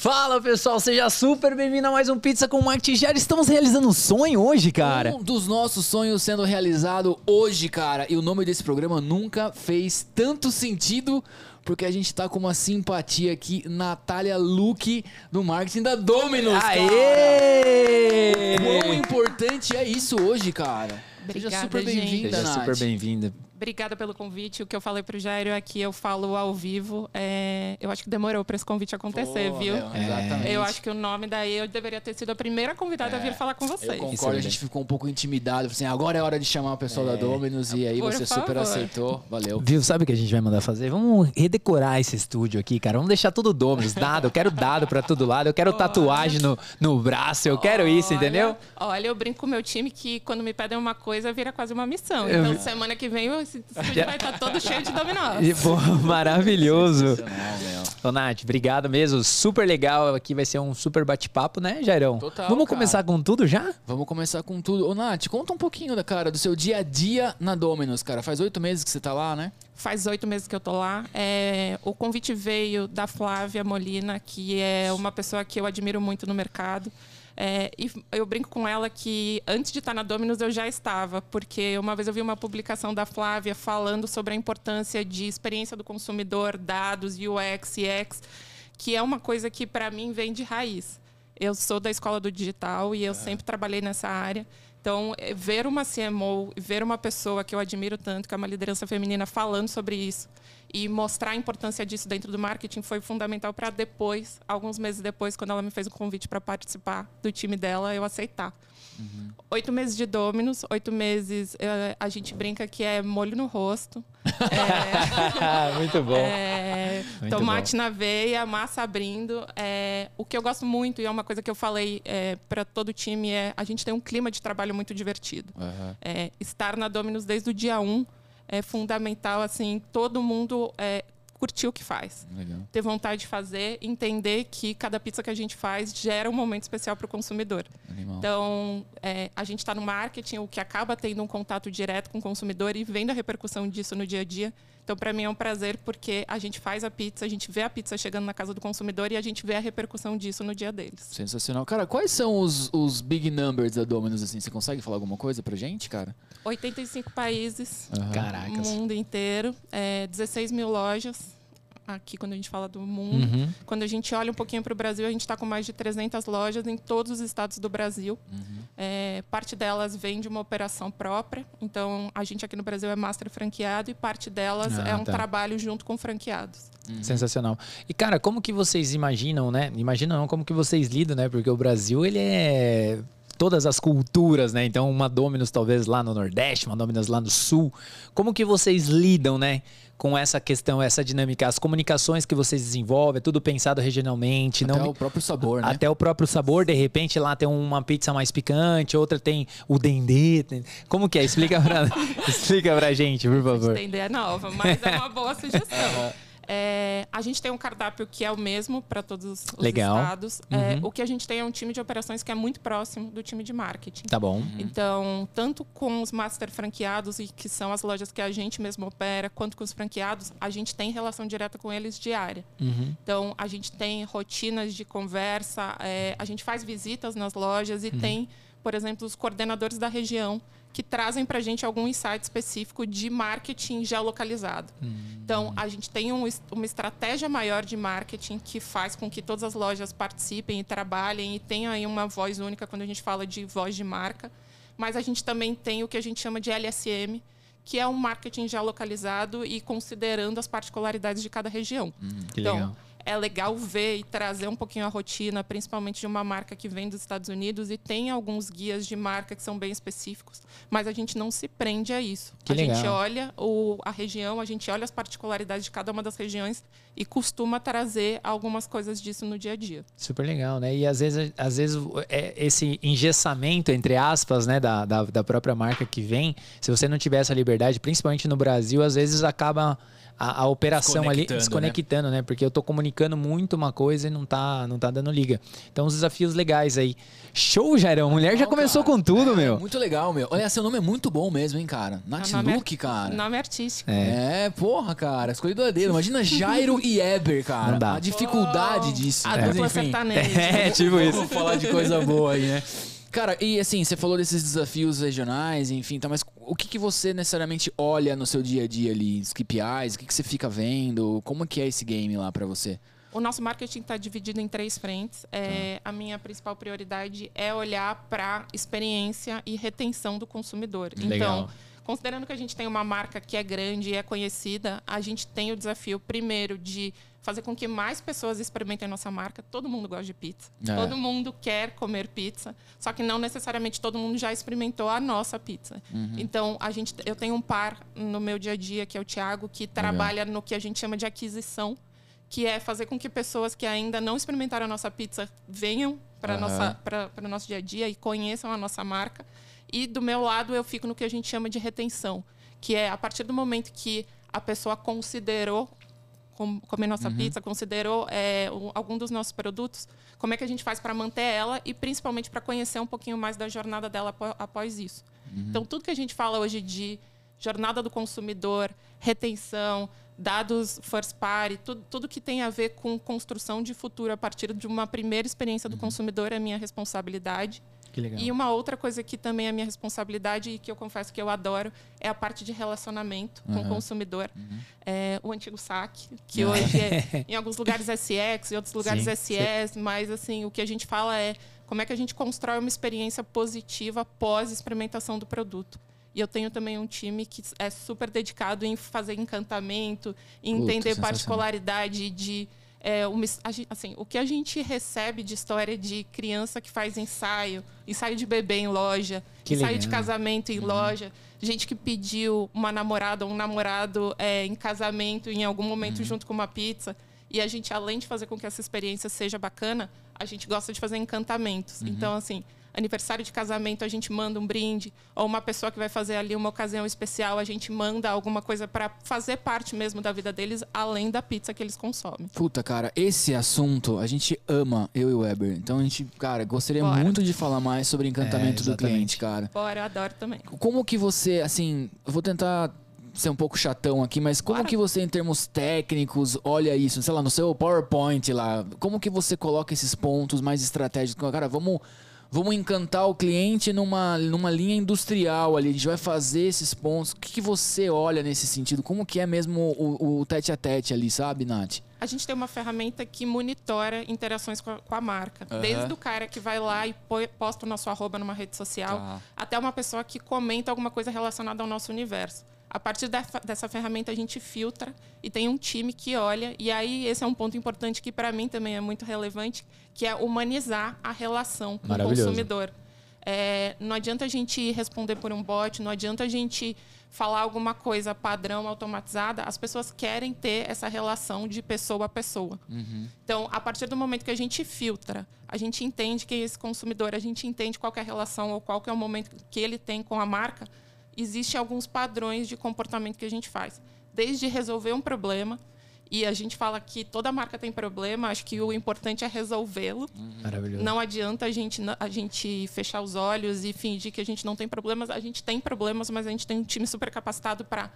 Fala pessoal, seja super bem-vindo a mais um Pizza com Marketing Diário. Estamos realizando um sonho hoje, cara. Um dos nossos sonhos sendo realizado hoje, cara. E o nome desse programa nunca fez tanto sentido porque a gente tá com uma simpatia aqui, Natália Luque, do marketing da Dominus. Aê! Quão importante é isso hoje, cara? Obrigada, Seja super bem-vinda, Seja super bem-vinda. Obrigada pelo convite. O que eu falei pro Jairo é que eu falo ao vivo. É, Eu acho que demorou para esse convite acontecer, Pô, viu? meu, Exatamente. Eu acho que o nome daí eu deveria ter sido a primeira convidada a vir falar com Eu vocês. Isso é concordo, a gente ficou um pouco intimidado. Assim, agora é hora de chamar o pessoal da Dominus e aí Por você super favor. aceitou. Valeu. Viu? Sabe o que a gente vai mandar fazer? Vamos redecorar esse estúdio aqui, cara. Vamos deixar tudo Dominus, dado. Eu quero dado pra todo lado. Eu quero tatuagem no, no braço. Eu quero isso, Olha, entendeu? Olha, eu brinco com o meu time que quando me pedem uma coisa, vira quase uma missão. Eu Então, vi. semana que vem, esse estúdio vai estar todo cheio de dominós. E, pô, maravilhoso. Meu. Ô, Nath, obrigado mesmo. Super legal. Aqui vai ser um super bate-papo, né, Jairão? Total, Vamos cara. começar com tudo já? Vamos começar com tudo. Ô, Nath, conta um pouquinho, da cara, do seu dia a dia na Dominus, cara. Faz oito meses que você tá lá, né? Faz oito meses que eu tô lá. É, o convite veio da Flávia Molina, que é uma pessoa que eu admiro muito no mercado. É, e eu brinco com ela que antes de estar na Dominus eu já estava, porque uma vez eu vi uma publicação da Flávia falando sobre a importância de experiência do consumidor, dados, UX, CX, que é uma coisa que para mim vem de raiz. Eu sou da escola do digital e eu sempre trabalhei nessa área. Então, eh, ver uma CMO, ver uma pessoa que eu admiro tanto, que é uma liderança feminina, falando sobre isso e mostrar a importância disso dentro do marketing foi fundamental para depois, alguns meses depois, quando ela me fez o convite para participar do time dela, eu aceitar. Oito meses de Dominus, oito meses, eh, a gente brinca que é molho no rosto. É, Muito bom. é, Muito tomate na veia, massa abrindo. É, o que eu gosto muito, e é uma coisa que eu falei para todo o time, é a gente tem um clima de trabalho muito divertido. É, estar na Dominus desde o dia 1 é fundamental, assim, todo mundo é, curtir o que faz. Legal. Ter vontade de fazer, entender que cada pizza que a gente faz gera um momento especial para o consumidor. Animal. Então, é, a gente está no marketing, o que acaba tendo um contato direto com o consumidor e vendo a repercussão disso no dia a dia. Então, para mim é um prazer porque a gente faz a pizza, a gente vê a pizza chegando na casa do consumidor e a gente vê a repercussão disso no dia deles. Sensacional. Cara, quais são os, os big numbers da Dominus, assim? Você consegue falar alguma coisa pra gente, cara? 85 países, Caracas. mundo inteiro, é, 16 mil lojas. Aqui, quando a gente fala do mundo. Uhum. Quando a gente olha um pouquinho para o Brasil, a gente está com mais de 300 lojas em todos os estados do Brasil. É, parte delas vem de uma operação própria. Então, a gente aqui no Brasil é master franqueado e parte delas Ah, é um tá. trabalho junto com franqueados. Sensacional. E, cara, como que vocês imaginam, né? Imaginam não, como que vocês lidam, né? Porque o Brasil, ele é todas as culturas, né? Então, uma Dominus talvez lá no Nordeste, uma Dominus lá no Sul. Como que vocês lidam, né? Com essa questão, essa dinâmica, as comunicações que vocês desenvolvem, é tudo pensado regionalmente, Até não o próprio sabor, né? até o próprio sabor, de repente lá tem uma pizza mais picante, outra tem o dendê. Como que é? Explica pra, explica pra gente, por favor. Entender é nova, mas é uma boa sugestão. É, a gente tem um cardápio que é o mesmo para todos os Legal. estados. É, o que a gente tem é um time de operações que é muito próximo do time de marketing. Tá bom. Então, tanto com os master franqueados, e que são as lojas que a gente mesmo opera, quanto com os franqueados, a gente tem relação direta com eles diária. Uhum. Então, a gente tem rotinas de conversa, é, a gente faz visitas nas lojas e tem, por exemplo, os coordenadores da região que trazem para a gente algum insight específico de marketing geolocalizado. Então, a gente tem um uma estratégia maior de marketing que faz com que todas as lojas participem e trabalhem e tenham aí uma voz única quando a gente fala de voz de marca. Mas a gente também tem o que a gente chama de LSM, que é um marketing geolocalizado e considerando as particularidades de cada região. Que então, legal. É legal ver e trazer um pouquinho a rotina, principalmente de uma marca que vem dos Estados Unidos e tem alguns guias de marca que são bem específicos, mas a gente não se prende a isso. Que a gente legal. olha o, a região, a gente olha as particularidades de cada uma das regiões e costuma trazer algumas coisas disso no dia a dia. Super legal, né? E às vezes, às vezes é esse engessamento, entre aspas, né, da, da, da própria marca que vem, se você não tiver essa liberdade, principalmente no Brasil, às vezes acaba a, a operação ali Desconectando, desconectando, né? Porque eu tô comunicando muito uma coisa e não tá, não tá dando liga. Então, os desafios legais aí. Show, Jairão. Mulher já começou cara. com tudo, É, meu. Muito legal, meu. Olha, seu nome é muito bom mesmo, hein, cara. Nath é- Luke, cara. Nome artístico. É. porra, cara. Escolhido a dedo. Imagina Jairo e Eber, cara. Não dá. A dificuldade disso. A Mas, dupla enfim. sertaneja. É, tipo isso. Vamos falar de coisa boa aí, né? Cara, e assim, você falou desses desafios regionais, enfim, tá, mas o que, que você necessariamente olha no seu dia a dia ali? Os KPIs, o que, que você fica vendo? Como que é esse game lá pra você? O nosso marketing está dividido em três frentes. É, Tá. A minha principal prioridade é olhar para experiência e retenção do consumidor. Legal. Então, considerando que a gente tem uma marca que é grande e é conhecida, a gente tem o desafio, primeiro, de fazer com que mais pessoas experimentem a nossa marca. Todo mundo gosta de pizza. É. Todo mundo quer comer pizza. Só que não necessariamente todo mundo já experimentou a nossa pizza. Uhum. Então, a gente, eu tenho um par no meu dia a dia, que é o Thiago, que trabalha no que a gente chama de aquisição que é fazer com que pessoas que ainda não experimentaram a nossa pizza venham para Aham. nossa para o nosso dia a dia e conheçam a nossa marca. E do meu lado eu fico no que a gente chama de retenção, que é a partir do momento que a pessoa considerou com- comer nossa pizza, considerou é, algum dos nossos produtos, como é que a gente faz para manter ela e principalmente para conhecer um pouquinho mais da jornada dela após isso. Então, tudo que a gente fala hoje de jornada do consumidor, retenção, dados first party, tudo, tudo que tem a ver com construção de futuro a partir de uma primeira experiência do consumidor é minha responsabilidade. E uma outra coisa que também é minha responsabilidade e que eu confesso que eu adoro é a parte de relacionamento com o consumidor. É, o antigo saque, que hoje é, em alguns lugares é CX, em outros lugares Sim, CS, mas assim, o que a gente fala é como é que a gente constrói uma experiência positiva pós experimentação do produto. E eu tenho também um time que é super dedicado em fazer encantamento, em Puta, entender particularidade de é, uma assim, o que a gente recebe de história de criança que faz ensaio, ensaio de bebê em loja, Que ensaio de legal. casamento em loja, gente que pediu uma namorada ou um namorado é, em casamento em algum momento junto com uma pizza. E a gente, além de fazer com que essa experiência seja bacana, a gente gosta de fazer encantamentos. Então, assim, aniversário de casamento, a gente manda um brinde. Ou uma pessoa que vai fazer ali uma ocasião especial, a gente manda alguma coisa para fazer parte mesmo da vida deles, além da pizza que eles consomem. Puta, cara, esse assunto a gente ama, eu e o Weber. Então a gente, cara, gostaria Bora. muito de falar mais sobre encantamento É, do cliente, cara. Bora, eu adoro também. Como que você, assim, eu vou tentar ser um pouco chatão aqui, mas como Claro. que você, em termos técnicos, olha isso? Sei lá, no seu PowerPoint lá, como que você coloca esses pontos mais estratégicos? Cara, vamos, vamos encantar o cliente numa, numa linha industrial ali, a gente vai fazer esses pontos. O que, que você olha nesse sentido? Como que é mesmo o, o tete a tete ali, sabe, Nath? A gente tem uma ferramenta que monitora interações com a, com a marca. Aham. Desde o cara que vai lá e põe- posta o nosso arroba numa rede social, Tá. até uma pessoa que comenta alguma coisa relacionada ao nosso universo. A partir dessa, ferramenta, a gente filtra e tem um time que olha. E aí, esse é um ponto importante que, para mim, também é muito relevante, que é humanizar a relação com o consumidor. É, não adianta a gente responder por um bot, não adianta a gente falar alguma coisa padrão, automatizada. As pessoas querem ter essa relação de pessoa a pessoa. Então, a partir do momento que a gente filtra, a gente entende quem é esse consumidor, a gente entende qual é a relação ou qual é o momento que ele tem com a marca, existem alguns padrões de comportamento que a gente faz. Desde resolver um problema, e a gente fala que toda marca tem problema, acho que o importante é resolvê-lo. Maravilhoso. Não adianta a gente, a gente fechar os olhos e fingir que a gente não tem problemas. A gente tem problemas, mas a gente tem um time super capacitado para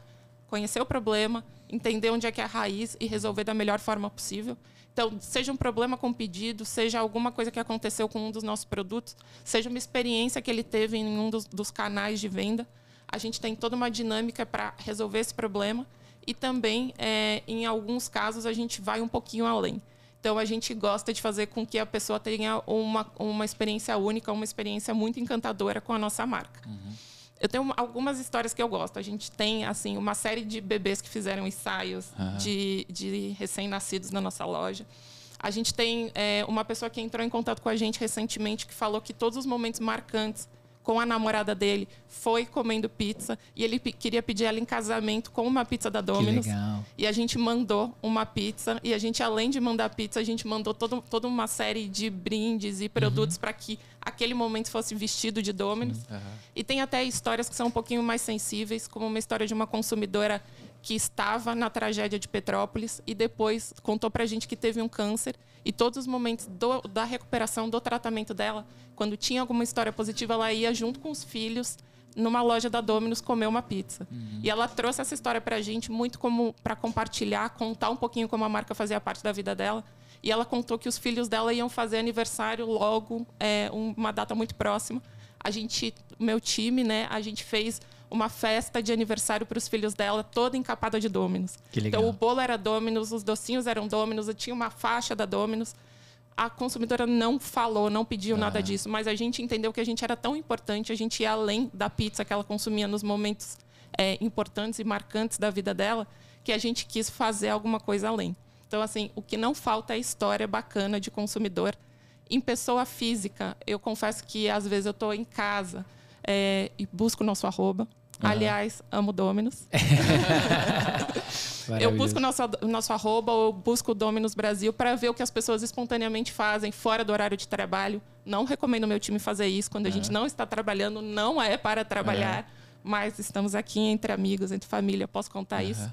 conhecer o problema, entender onde é que é a raiz e resolver da melhor forma possível. Então, seja um problema com pedido, seja alguma coisa que aconteceu com um dos nossos produtos, seja uma experiência que ele teve em um dos, dos canais de venda, a gente tem toda uma dinâmica para resolver esse problema e também, é, em alguns casos, a gente vai um pouquinho além. Então, a gente gosta de fazer com que a pessoa tenha uma, uma experiência única, uma experiência muito encantadora com a nossa marca. Eu tenho uma- algumas histórias que eu gosto. A gente tem, assim, uma série de bebês que fizeram ensaios de, de recém-nascidos na nossa loja. A gente tem é, uma pessoa que entrou em contato com a gente recentemente que falou que todos os momentos marcantes com a namorada dele foi comendo pizza e ele queria pedir ela em casamento com uma pizza da Domino's. legal. E a gente mandou uma pizza. E a gente, além de mandar pizza, a gente mandou todo, toda uma série de brindes e produtos para que aquele momento fosse vestido de Domino's. E tem até histórias que são um pouquinho mais sensíveis, como uma história de uma consumidora que estava na tragédia de Petrópolis e depois contou pra gente que teve um câncer e todos os momentos do, da recuperação, do tratamento dela, quando tinha alguma história positiva, ela ia junto com os filhos numa loja da Domino's comer uma pizza. Uhum. E ela trouxe essa história pra gente muito como para compartilhar, contar um pouquinho como a marca fazia parte da vida dela. E ela contou que os filhos dela iam fazer aniversário logo, é, uma data muito próxima. A gente, meu time, né, a gente fez uma festa de aniversário para os filhos dela, toda encapada de Dominos. Então o bolo era Dominos, os docinhos eram Dominos, tinha uma faixa da Dominos. A consumidora não falou, não pediu ah. nada disso, mas a gente entendeu que a gente era tão importante, a gente ia além da pizza que ela consumia nos momentos é, importantes e marcantes da vida dela, que a gente quis fazer alguma coisa além. Então, assim, o que não falta é história bacana de consumidor. Em pessoa física, eu confesso que às vezes eu estou em casa é, e busco o nosso arroba. Aliás, amo Dominus. eu busco o nosso, nosso arroba ou busco o Dominus Brasil para ver o que as pessoas espontaneamente fazem fora do horário de trabalho. Não recomendo meu time fazer isso. Quando a gente não está trabalhando, não é para trabalhar. Mas estamos aqui entre amigos, entre família, posso contar isso.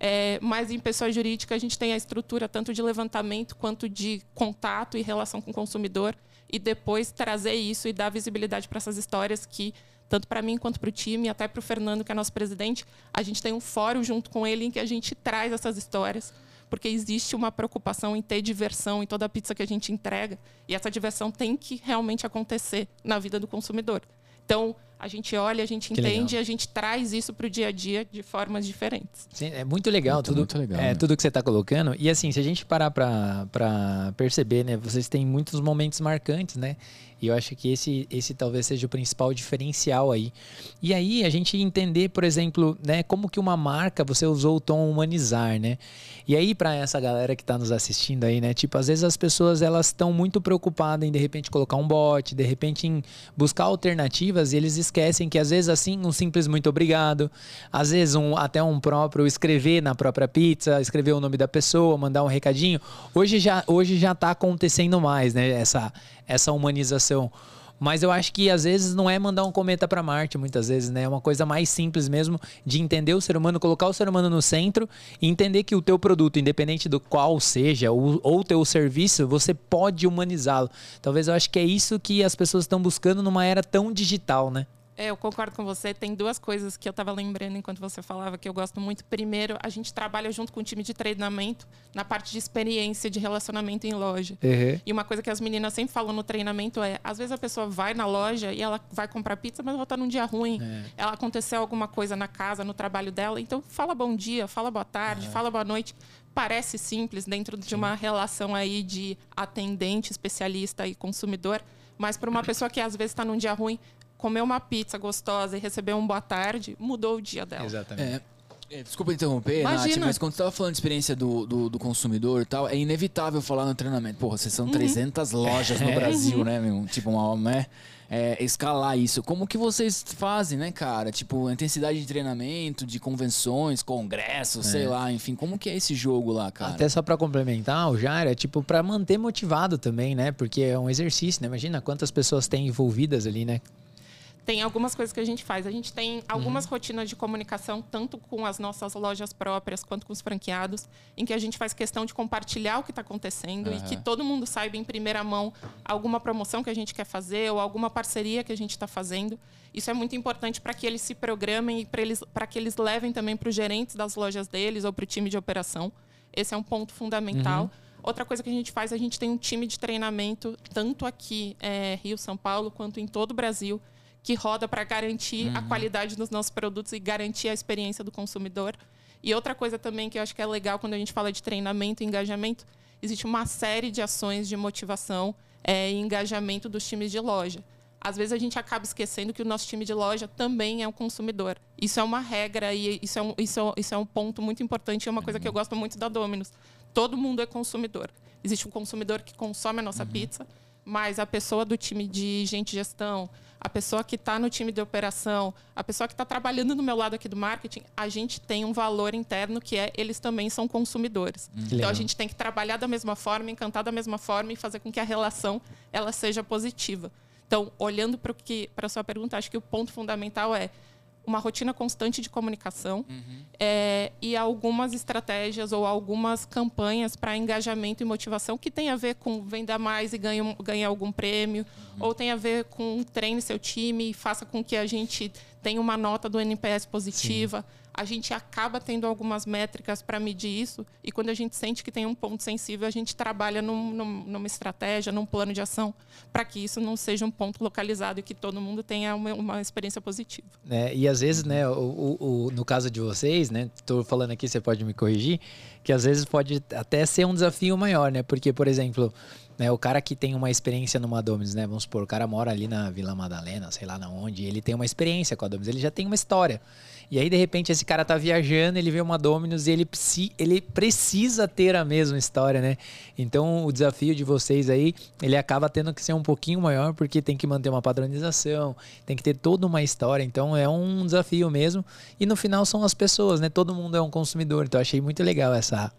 É, mas em pessoa jurídica, a gente tem a estrutura tanto de levantamento quanto de contato e relação com o consumidor. E depois trazer isso e dar visibilidade para essas histórias que tanto para mim quanto para o time, até para o Fernando, que é nosso presidente, a gente tem um fórum junto com ele em que a gente traz essas histórias, porque existe uma preocupação em ter diversão em toda a pizza que a gente entrega, e essa diversão tem que realmente acontecer na vida do consumidor. Então, a gente olha, a gente que entende, legal. a gente traz isso para o dia a dia de formas diferentes. Sim, é muito legal, muito, tudo, muito legal, é, né? tudo que você está colocando. E assim, se a gente parar para perceber, né, vocês têm muitos momentos marcantes, né? E eu acho que esse, esse talvez seja o principal diferencial aí. E aí a gente entender, por exemplo, né, como que uma marca você usou o tom humanizar, né? E aí para essa galera que está nos assistindo aí, né, tipo, às vezes as pessoas elas estão muito preocupadas em de repente colocar um bot, de repente em buscar alternativas e eles esquecem que às vezes assim um simples muito obrigado, às vezes um até um próprio escrever na própria pizza, escrever o nome da pessoa, mandar um recadinho. Hoje já hoje já tá acontecendo mais, né, essa essa humanização. Mas eu acho que às vezes não é mandar um cometa para Marte, muitas vezes, né? É uma coisa mais simples mesmo de entender o ser humano, colocar o ser humano no centro e entender que o teu produto, independente do qual seja, ou o teu serviço, você pode humanizá-lo. Talvez eu acho que é isso que as pessoas estão buscando numa era tão digital, né? É, eu concordo com você. Tem duas coisas que eu estava lembrando enquanto você falava que eu gosto muito. Primeiro, a gente trabalha junto com o time de treinamento na parte de experiência de relacionamento em loja. Uhum. E uma coisa que as meninas sempre falam no treinamento é: às vezes a pessoa vai na loja e ela vai comprar pizza, mas ela está num dia ruim. É. Ela aconteceu alguma coisa na casa, no trabalho dela. Então, fala bom dia, fala boa tarde, é. fala boa noite. Parece simples dentro de uma relação aí de atendente, especialista e consumidor. Mas para uma pessoa que às vezes está num dia ruim, comer uma pizza gostosa e receber um boa tarde, mudou o dia dela. Exatamente. É. É, desculpa interromper, Imagina. Nath, mas quando você estava falando de experiência do, do, do, consumidor e tal, é inevitável falar no treinamento. Porra, vocês são uhum. 300 lojas no Brasil, né, meu? Tipo, uma, né? É, escalar isso. Como que vocês fazem, né, cara? Tipo, intensidade de treinamento, de convenções, congressos, é. sei lá, enfim. Como que é esse jogo lá, cara? Até só para complementar, o Jair, é tipo para manter motivado também, né? Porque é um exercício, né? Imagina quantas pessoas tem envolvidas ali, né? Tem algumas coisas que a gente faz. A gente tem algumas uhum. rotinas de comunicação, tanto com as nossas lojas próprias quanto com os franqueados, em que a gente faz questão de compartilhar o que está acontecendo uhum. e que todo mundo saiba em primeira mão alguma promoção que a gente quer fazer ou alguma parceria que a gente está fazendo. Isso é muito importante para que eles se programem e para que eles levem também para os gerentes das lojas deles ou para o time de operação. Esse é um ponto fundamental. Uhum. Outra coisa que a gente faz, a gente tem um time de treinamento, tanto aqui, é, Rio, São Paulo, quanto em todo o Brasil, que roda para garantir uhum. a qualidade dos nossos produtos e garantir a experiência do consumidor. E outra coisa também que eu acho que é legal quando a gente fala de treinamento e engajamento, existe uma série de ações de motivação é, e engajamento dos times de loja. Às vezes a gente acaba esquecendo que o nosso time de loja também é um consumidor. Isso é uma regra e isso é um, isso é, isso é um ponto muito importante e é uma coisa que eu gosto muito da Domino's. Todo mundo é consumidor. Existe um consumidor que consome a nossa uhum. pizza, mas a pessoa do time de gente gestão, a pessoa que está no time de operação, a pessoa que está trabalhando no meu lado aqui do marketing, a gente tem um valor interno que é eles também são consumidores. Hum. Então a gente tem que trabalhar da mesma forma, encantar da mesma forma e fazer com que a relação ela seja positiva. Então, olhando para a sua pergunta, acho que o ponto fundamental é uma rotina constante de comunicação é, e algumas estratégias ou algumas campanhas para engajamento e motivação que tem a ver com venda mais e ganhar ganha algum prêmio, ou tem a ver com treine seu time e faça com que a gente tenha uma nota do NPS positiva. A gente acaba tendo algumas métricas para medir isso e quando a gente sente que tem um ponto sensível, a gente trabalha num, num, numa estratégia, num plano de ação para que isso não seja um ponto localizado e que todo mundo tenha uma, uma experiência positiva. É, e às vezes, né, o, o, o, no caso de vocês, né, tô falando aqui, você pode me corrigir, que às vezes pode até ser um desafio maior, né? Porque, por exemplo, né, o cara que tem uma experiência numa Dominus, né? Vamos supor, o cara mora ali na Vila Madalena, sei lá na onde, ele tem uma experiência com a Dominus, ele já tem uma história. E aí, de repente, esse cara tá viajando, ele vê uma Dominus e ele, ele precisa ter a mesma história, né? Então, o desafio de vocês aí, ele acaba tendo que ser um pouquinho maior, porque tem que manter uma padronização, tem que ter toda uma história. Então, é um desafio mesmo. E no final são as pessoas, né? Todo mundo é um consumidor. Então, achei muito legal essa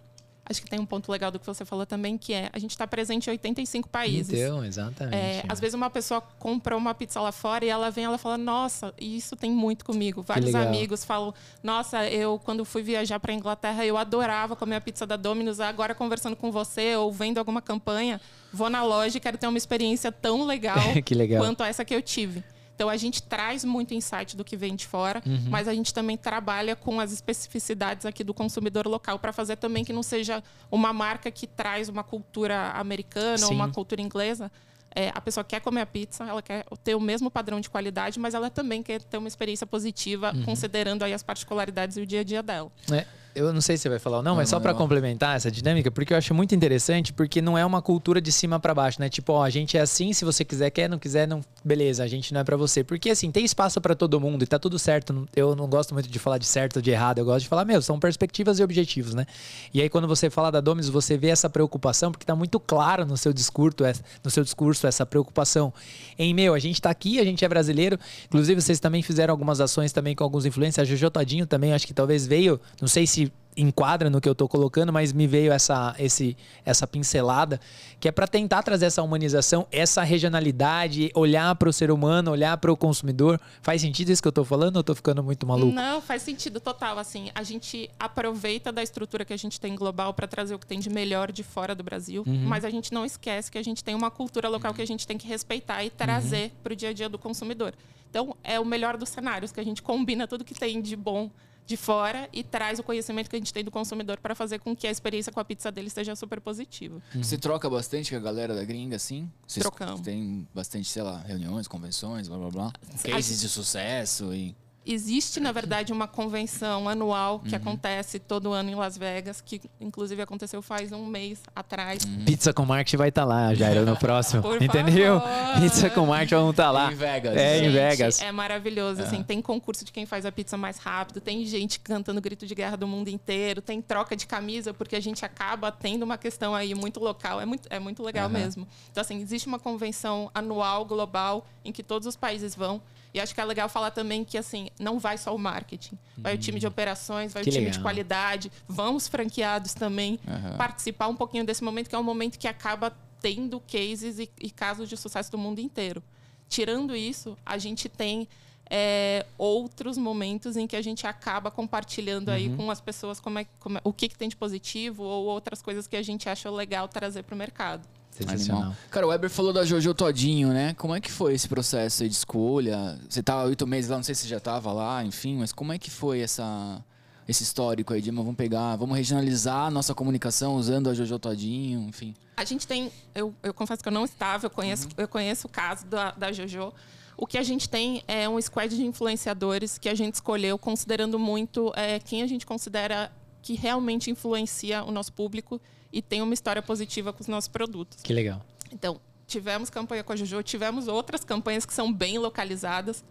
Acho que tem um ponto legal do que você falou também, que é a gente está presente em 85 países. Então, exatamente. É, às vezes uma pessoa compra uma pizza lá fora e ela vem ela fala, nossa, isso tem muito comigo. Vários amigos falam, nossa, eu quando fui viajar para Inglaterra, eu adorava comer a pizza da Domino's. Agora conversando com você ou vendo alguma campanha, vou na loja e quero ter uma experiência tão legal, legal. quanto essa que eu tive. Então a gente traz muito insight do que vem de fora, uhum. mas a gente também trabalha com as especificidades aqui do consumidor local para fazer também que não seja uma marca que traz uma cultura americana Sim. ou uma cultura inglesa. É, a pessoa quer comer a pizza, ela quer ter o mesmo padrão de qualidade, mas ela também quer ter uma experiência positiva, uhum. considerando aí as particularidades e o dia a dia dela. É eu não sei se você vai falar ou não, mas só para complementar essa dinâmica, porque eu acho muito interessante, porque não é uma cultura de cima para baixo, né? Tipo, ó, a gente é assim, se você quiser, quer, não quiser, não, beleza, a gente não é para você. Porque assim, tem espaço para todo mundo e tá tudo certo. Eu não gosto muito de falar de certo ou de errado, eu gosto de falar, meu, são perspectivas e objetivos, né? E aí quando você fala da Domus, você vê essa preocupação, porque tá muito claro no seu discurso, no seu discurso essa preocupação em, meu, a gente tá aqui, a gente é brasileiro. Inclusive vocês também fizeram algumas ações também com alguns influencers, a Jojo Todinho também, acho que talvez veio, não sei se enquadra no que eu estou colocando, mas me veio essa, esse, essa pincelada, que é para tentar trazer essa humanização, essa regionalidade, olhar para o ser humano, olhar para o consumidor. Faz sentido isso que eu estou falando ou estou ficando muito maluco? Não, faz sentido total. Assim, a gente aproveita da estrutura que a gente tem global para trazer o que tem de melhor de fora do Brasil, uhum. mas a gente não esquece que a gente tem uma cultura local que a gente tem que respeitar e trazer uhum. para o dia a dia do consumidor. Então, é o melhor dos cenários, que a gente combina tudo que tem de bom de fora e traz o conhecimento que a gente tem do consumidor para fazer com que a experiência com a pizza dele seja super positiva. Uhum. Você troca bastante com a galera da gringa, assim? Vocês Trocamos. Tem bastante, sei lá, reuniões, convenções, blá blá blá. Cases de sucesso e existe, na verdade, uma convenção anual que uhum. acontece todo ano em Las Vegas, que inclusive aconteceu faz um mês atrás. Uhum. Pizza com Marketing vai estar tá lá, Jairo, no próximo. Por Entendeu? Favor. Pizza com Marketing vão estar tá lá. Em Vegas. É, gente, em Vegas. É maravilhoso. Assim, é. tem concurso de quem faz a pizza mais rápido, tem gente cantando grito de guerra do mundo inteiro, tem troca de camisa, porque a gente acaba tendo uma questão aí muito local. É muito, é muito legal uhum. mesmo. Então, assim, existe uma convenção anual, global, em que todos os países vão. E acho que é legal falar também que assim, não vai só o marketing. Vai hum. o time de operações, vai que o time legal. de qualidade, vão os franqueados também uhum. participar um pouquinho desse momento, que é um momento que acaba tendo cases e, e casos de sucesso do mundo inteiro. Tirando isso, a gente tem é, outros momentos em que a gente acaba compartilhando uhum. aí com as pessoas como é, como é, o que, que tem de positivo ou outras coisas que a gente acha legal trazer para o mercado. Sensacional. Cara, o Weber falou da Jojo Todinho, né? Como é que foi esse processo de escolha? Você tava oito meses lá, não sei se já tava lá, enfim, mas como é que foi essa, esse histórico aí de vamos pegar, vamos regionalizar a nossa comunicação usando a Jojo Todinho, enfim? A gente tem, eu, eu confesso que eu não estava, eu conheço, uhum. eu conheço o caso da, da Jojo. O que a gente tem é um squad de influenciadores que a gente escolheu considerando muito é, quem a gente considera que realmente influencia o nosso público e tem uma história positiva com os nossos produtos. Que legal. Então, tivemos campanha com a Jojo, tivemos outras campanhas que são bem localizadas,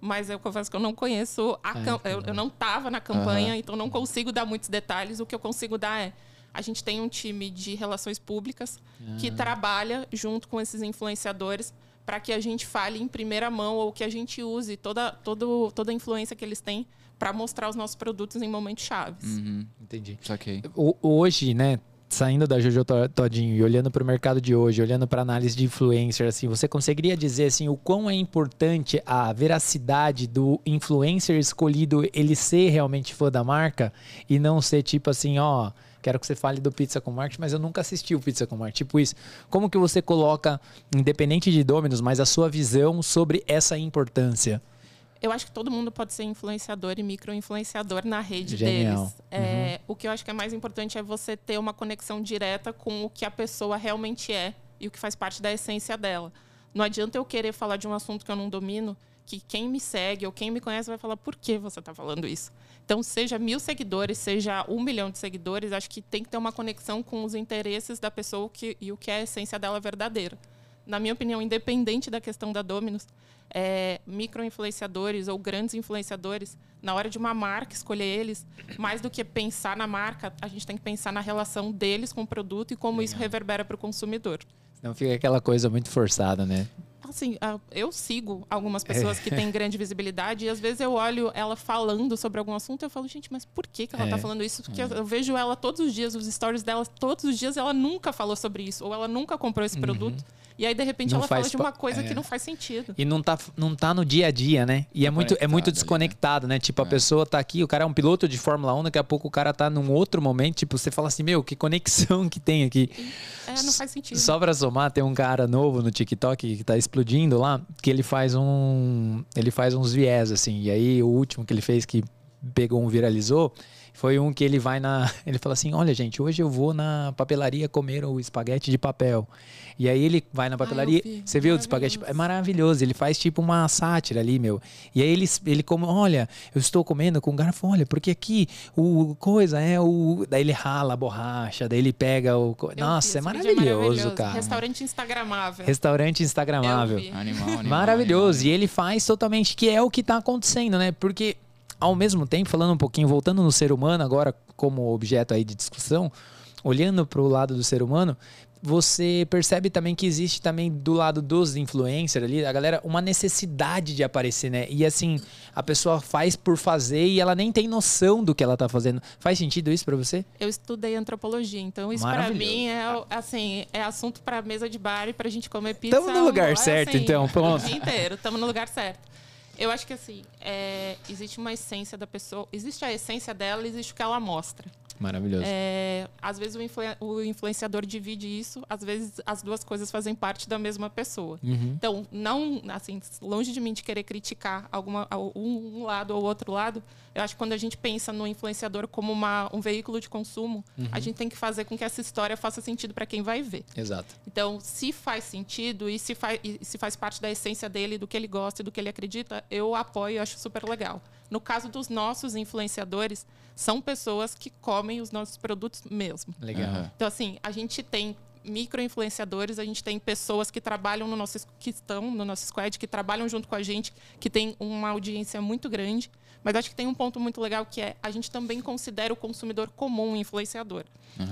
mas eu confesso que eu não conheço a eu, eu, não estava na campanha, uhum. então não consigo dar muitos detalhes. O que eu consigo dar é a gente tem um time de relações públicas uhum. que trabalha junto com esses influenciadores para que a gente fale em primeira mão ou que a gente use toda, todo, toda a influência que eles têm para mostrar os nossos produtos em momentos chaves. Uhum. Entendi. Saquei. Hoje, né, saindo da Jojo Todinho e olhando para o mercado de hoje, olhando para análise de influencer, assim, você conseguiria dizer assim o quão é importante a veracidade do influencer escolhido ele ser realmente fã da marca e não ser tipo assim, ó, quero que você fale do Pizza com Marte, mas eu nunca assisti o Pizza com Marte. Tipo isso. Como que você coloca, independente de Dominos, mas a sua visão sobre essa importância? Eu acho que todo mundo pode ser influenciador e micro-influenciador na rede Genial. deles. É, O que eu acho que é mais importante é você ter uma conexão direta com o que a pessoa realmente é e o que faz parte da essência dela. Não adianta eu querer falar de um assunto que eu não domino, que quem me segue ou quem me conhece vai falar por que você está falando isso. Então, seja mil seguidores, seja um milhão de seguidores, acho que tem que ter uma conexão com os interesses da pessoa que- e o que é a essência dela verdadeira. Na minha opinião, independente da questão da Dominus, é, micro-influenciadores ou grandes influenciadores, na hora de uma marca, escolher eles, mais do que pensar na marca, a gente tem que pensar na relação deles com o produto e como isso reverbera para o consumidor. Não fica aquela coisa muito forçada, né? Assim, ah, eu sigo algumas pessoas que têm grande visibilidade e às vezes eu olho ela falando sobre algum assunto e eu falo, gente, mas por que, que ela É. tá falando isso? Porque eu, eu vejo ela todos os dias, os stories dela, todos os dias ela nunca falou sobre isso, ou ela nunca comprou esse produto. E aí, de repente. Não ela fala de uma coisa é. que não faz sentido. E não tá, não tá no dia a dia, né? E é muito, é muito né? desconectado, né? Tipo, a pessoa tá aqui, o cara é um piloto de Fórmula 1, daqui a pouco o cara tá num outro momento, tipo, você fala assim, meu, que conexão que tem aqui. É, não faz sentido. Só pra somar, tem um cara novo no TikTok que tá explodindo lá, que ele faz um. Ele faz uns viés, assim. E aí o último que ele fez que pegou um viralizou. Foi um que ele vai na. Ele fala assim: Olha, gente, hoje eu vou na papelaria comer o espaguete de papel. E aí ele vai na papelaria. vi. Você viu o espaguete? É maravilhoso. Ele faz tipo uma sátira ali, meu. E aí ele, ele come, olha, eu estou comendo com garfo, olha, porque aqui o coisa é o. Daí ele rala a borracha, daí ele pega o. Eu vi, Nossa, é esse vídeo maravilhoso, cara. Restaurante instagramável. Restaurante Instagramável. Animal, animal. Maravilhoso. animal. E ele faz totalmente, que é o que tá acontecendo, né? Porque, ao mesmo tempo, falando um pouquinho, voltando no ser humano, agora como objeto aí de discussão, olhando para o lado do ser humano, você percebe também que existe também do lado dos influencers ali, a galera, uma necessidade de aparecer, né? E assim, a pessoa faz por fazer e ela nem tem noção do que ela tá fazendo. Faz sentido isso para você? Eu estudei antropologia, então isso para mim é assim, é assunto para mesa de bar e pra gente comer pizza. Tamo no lugar um- certo, assim, então, pronto. O dia inteiro, estamos no lugar certo. Eu acho que assim, é, existe uma essência da pessoa, existe a essência dela, existe o que ela mostra. Maravilhoso. É, às vezes o, influen- o influenciador divide isso, às vezes as duas coisas fazem parte da mesma pessoa. Uhum. Então, não, assim, longe de mim de querer criticar alguma, um, lado ou outro lado, eu acho que quando a gente pensa no influenciador como uma, um veículo de consumo, Uhum. a gente tem que fazer com que essa história faça sentido para quem vai ver. Exato. Então, se faz sentido e se faz, e se faz parte da essência dele, do que ele gosta e do que ele acredita, eu apoio e acho super legal. No caso dos nossos influenciadores, são pessoas que comem os nossos produtos mesmo. Legal. Aham. Então, assim, a gente tem micro-influenciadores, a gente tem pessoas que trabalham no nosso, que estão no nosso squad, que trabalham junto com a gente, que tem uma audiência muito grande. Mas acho que tem um ponto muito legal que é a gente também considera o consumidor comum um influenciador.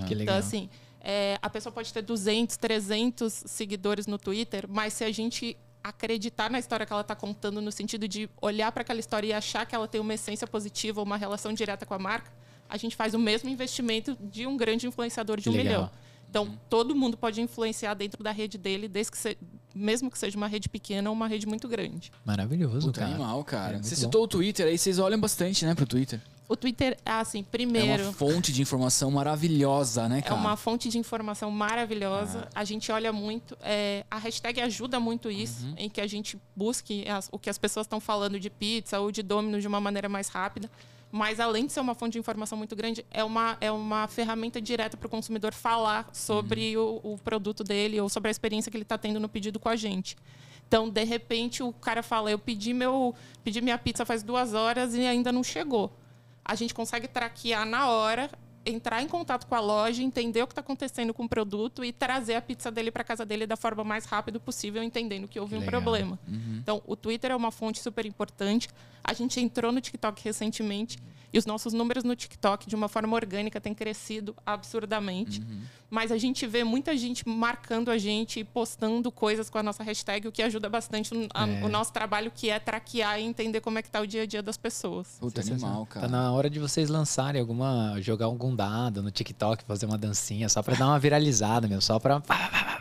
Que legal. Então, assim, é, a pessoa pode ter 200, 300 seguidores no Twitter, mas se a gente acreditar na história que ela está contando, no sentido de olhar para aquela história e achar que ela tem uma essência positiva, uma relação direta com a marca, a gente faz o mesmo investimento de um grande influenciador de um legal. milhão. Então, todo mundo pode influenciar dentro da rede dele, desde que se- mesmo que seja uma rede pequena ou uma rede muito grande. Maravilhoso, Puta cara. animal, cara. É Você bom. citou o Twitter aí, vocês olham bastante, né, pro Twitter. O Twitter, assim, É primeiro. uma fonte de informação maravilhosa, né, É cara? uma fonte de informação maravilhosa. A gente olha muito. é, a hashtag ajuda muito isso, em que a gente busque as- o que as pessoas estão falando de pizza ou de Domino's de uma maneira mais rápida. Mas além de ser uma fonte de informação muito grande, é uma, é uma ferramenta direta para o consumidor falar sobre o, o produto dele ou sobre a experiência que ele está tendo no pedido com a gente. Então, de repente, o cara fala: Eu pedi, meu, pedi minha pizza faz duas horas e ainda não chegou a gente consegue traquear na hora, entrar em contato com a loja, entender o que está acontecendo com o produto e trazer a pizza dele para casa dele da forma mais rápida possível, entendendo que houve um Legal. problema. Então, o Twitter é uma fonte super importante. A gente entrou no TikTok recentemente E os nossos números no TikTok, de uma forma orgânica, têm crescido absurdamente. Uhum. Mas a gente vê muita gente marcando a gente e postando coisas com a nossa hashtag, o que ajuda bastante o, a- É. o nosso trabalho, que é traquear e entender como é que tá o dia a dia das pessoas. Puta animal, cara. Tá na hora de vocês lançarem alguma. jogar algum dado no TikTok, fazer uma dancinha, só pra dar uma viralizada, meu. Só pra.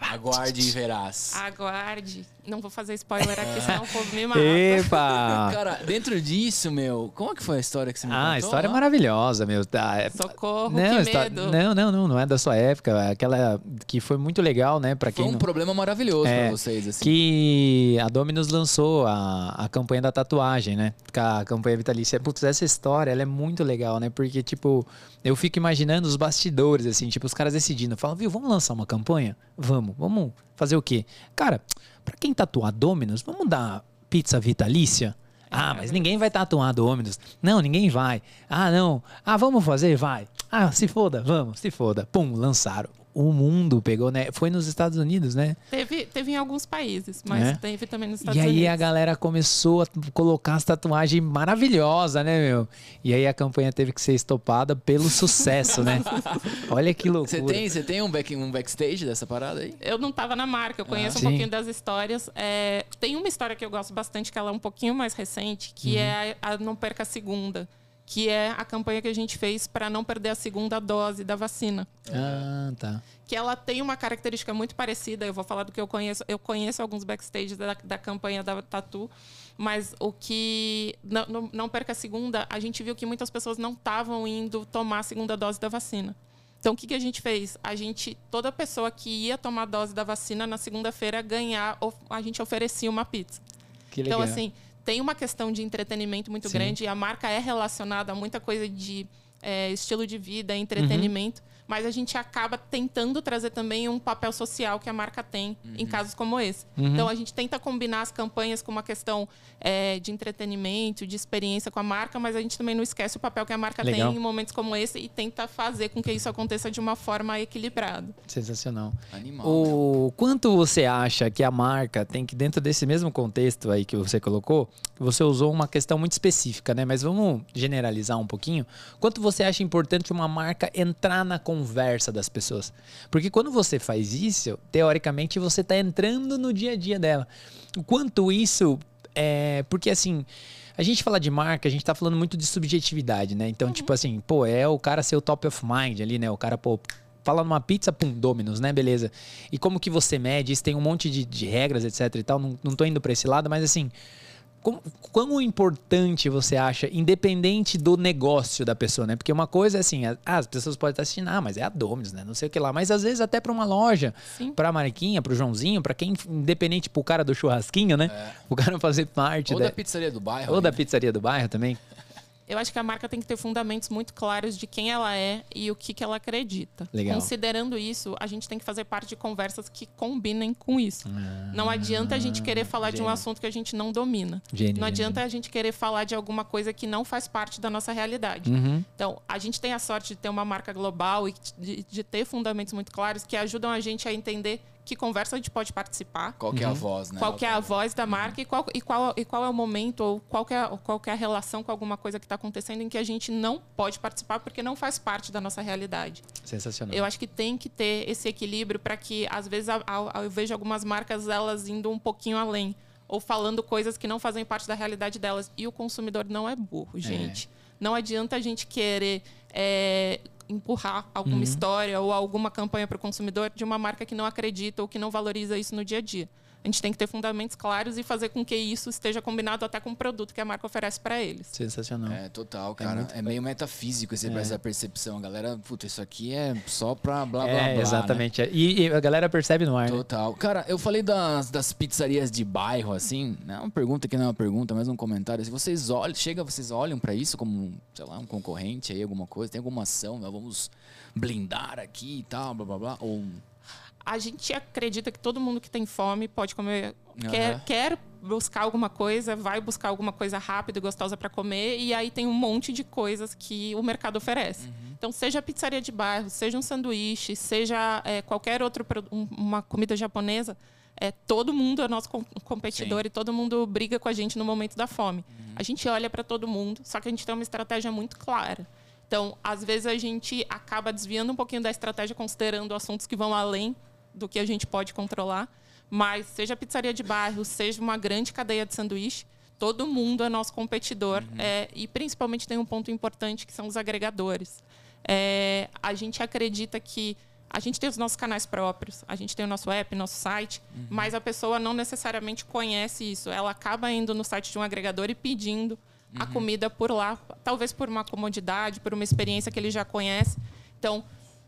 Aguarde e verás. Aguarde. Não vou fazer spoiler aqui, senão o povo me mata. Epa! Cara, dentro disso, meu, como é que foi a história que você me contou? Ah, a história é maravilhosa, meu. Tá, é- Socorro, não, que está- medo. não, não, não, não é da sua época. Aquela que foi muito legal, né? Pra Foi quem um não- problema maravilhoso É, pra vocês, assim. que a Dominus lançou a, a campanha da tatuagem, né? A campanha vitalícia. Putz, essa história, ela é muito legal, né? Porque, tipo, eu fico imaginando os bastidores, assim, tipo, os caras decidindo. Falam, viu, vamos lançar uma campanha? Vamos, vamos fazer o quê? Cara, pra quem tatuar Dominus, vamos dar pizza vitalícia? Ah, mas ninguém vai tatuar Dominus. Não, ninguém vai. Ah, não. Ah, vamos fazer? Vai. Ah, se foda, vamos, se foda. Pum, lançaram. O mundo pegou, né? Foi nos Estados Unidos, né? Teve, teve em alguns países, mas É? teve também nos Estados E aí Unidos. a galera começou a colocar as tatuagens maravilhosas, né, meu? E aí a campanha teve que ser estopada pelo sucesso, né? Olha que loucura. Você tem, você tem um, back, um backstage dessa parada aí? Eu não tava na marca, eu conheço um Sim. pouquinho das histórias. É, tem uma história que eu gosto bastante, que ela é um pouquinho mais recente, que é a, a Não Perca a Segunda. Que é a campanha que a gente fez para não perder a segunda dose da vacina. Ah, tá. Que ela tem uma característica muito parecida. Eu vou falar do que eu conheço. Eu conheço alguns backstage da, da campanha da Tatu. Mas o que. Não, não, não perca a segunda, a gente viu que muitas pessoas não estavam indo tomar a segunda dose da vacina. Então, o que, que a gente fez? A gente, toda pessoa que ia tomar a dose da vacina na segunda-feira ganhar, a gente oferecia uma pizza. Que legal. Então, assim, tem uma questão de entretenimento muito Sim. grande e a marca é relacionada a muita coisa de é, estilo de vida, entretenimento, mas a gente acaba tentando trazer também um papel social que a marca tem em casos como esse. Então, a gente tenta combinar as campanhas com uma questão é, de entretenimento, de experiência com a marca, mas a gente também não esquece o papel que a marca Legal. tem em momentos como esse e tenta fazer com que isso aconteça de uma forma equilibrada. Sensacional. Animal. O quanto você acha que a marca tem que, dentro desse mesmo contexto aí que você colocou, você usou uma questão muito específica, né? Mas vamos generalizar um pouquinho. Quanto você acha importante uma marca entrar na conversa das pessoas? Porque quando você faz isso, teoricamente você está entrando no dia a dia dela. O quanto isso é. Porque assim. A gente fala de marca, a gente tá falando muito de subjetividade, né? Então, tipo assim, pô, é o cara ser o top of mind ali, né? O cara, pô, fala numa pizza, pum, Domino's, né? Beleza. E como que você mede? Isso tem um monte de, de regras, etc e tal. Não, não tô indo pra esse lado, mas assim, como, quão importante você acha, independente do negócio da pessoa, né? Porque uma coisa é assim, a- as pessoas podem estar assistindo, ah, mas é a Domino's, né? Não sei o que lá. Mas às vezes até pra uma loja, Sim. pra Mariquinha, pro Joãozinho, pra quem, independente pro cara do churrasquinho, né? O cara fazer parte Ou da, da pizzaria do bairro. ou aí, da né? pizzaria do bairro também. Eu acho que a marca tem que ter fundamentos muito claros de quem ela é e o que, que ela acredita. Legal. Considerando isso, a gente tem que fazer parte de conversas que combinem com isso. não adianta a gente querer falar de um gênio. assunto que a gente não domina. Gênio, não gênio, adianta a gente querer falar de alguma coisa que não faz parte da nossa realidade. Uhum. Então, a gente tem a sorte de ter uma marca global e de, de ter fundamentos muito claros que ajudam a gente a entender que conversa a gente pode participar, Qual que é a voz, né? qual que é a voz da marca e qual, e qual, e qual é o momento ou qual que é, qual que é a relação com alguma coisa que está acontecendo em que a gente não pode participar porque não faz parte da nossa realidade. Sensacional. Eu acho que tem que ter esse equilíbrio para que, às vezes, a- a- eu vejo algumas marcas elas indo um pouquinho além ou falando coisas que não fazem parte da realidade delas. E o consumidor não é burro, gente. Não adianta a gente querer é, empurrar alguma história ou alguma campanha para o consumidor de uma marca que não acredita ou que não valoriza isso no dia a dia. A gente tem que ter fundamentos claros e fazer com que isso esteja combinado até com o produto que a marca oferece para eles. Sensacional. É, total, cara. É, muito- meio metafísico esse, essa percepção. A galera, puta, isso aqui é só pra blá blá blá. É, né? exatamente. E, e a galera percebe no ar. né? Total. Cara, eu falei das, das pizzarias de bairro, assim, não é uma pergunta que não é uma pergunta, mas um comentário. Se vocês olham, chega, vocês olham pra isso como, sei lá, um concorrente aí, alguma coisa, tem alguma ação, nós vamos blindar aqui e tal, blá blá blá. Ou a gente acredita que todo mundo que tem fome pode comer, Aham. quer, quer buscar alguma coisa, vai buscar alguma coisa rápida e gostosa para comer, e aí tem um monte de coisas que o mercado oferece. Uhum. Então, seja pizzaria de bairro, seja um sanduíche, seja é, qualquer um- uma comida japonesa, é, todo mundo é nosso com- competidor Sim. e todo mundo briga com a gente no momento da fome. Uhum. A gente olha para todo mundo, só que a gente tem uma estratégia muito clara. Então, às vezes a gente acaba desviando um pouquinho da estratégia, considerando assuntos que vão além do que a gente pode controlar. Mas seja pizzaria de bairro, seja uma grande cadeia de sanduíche, todo mundo é nosso competidor. Uhum. É, e principalmente tem um ponto importante que são os agregadores. É, a gente acredita que a gente tem os nossos canais próprios, a gente tem o nosso app, nosso site, uhum. mas a pessoa não necessariamente conhece isso. Ela acaba indo no site de um agregador e pedindo uhum. a comida por lá, talvez por uma comodidade, por uma experiência que ele já conhece. Então,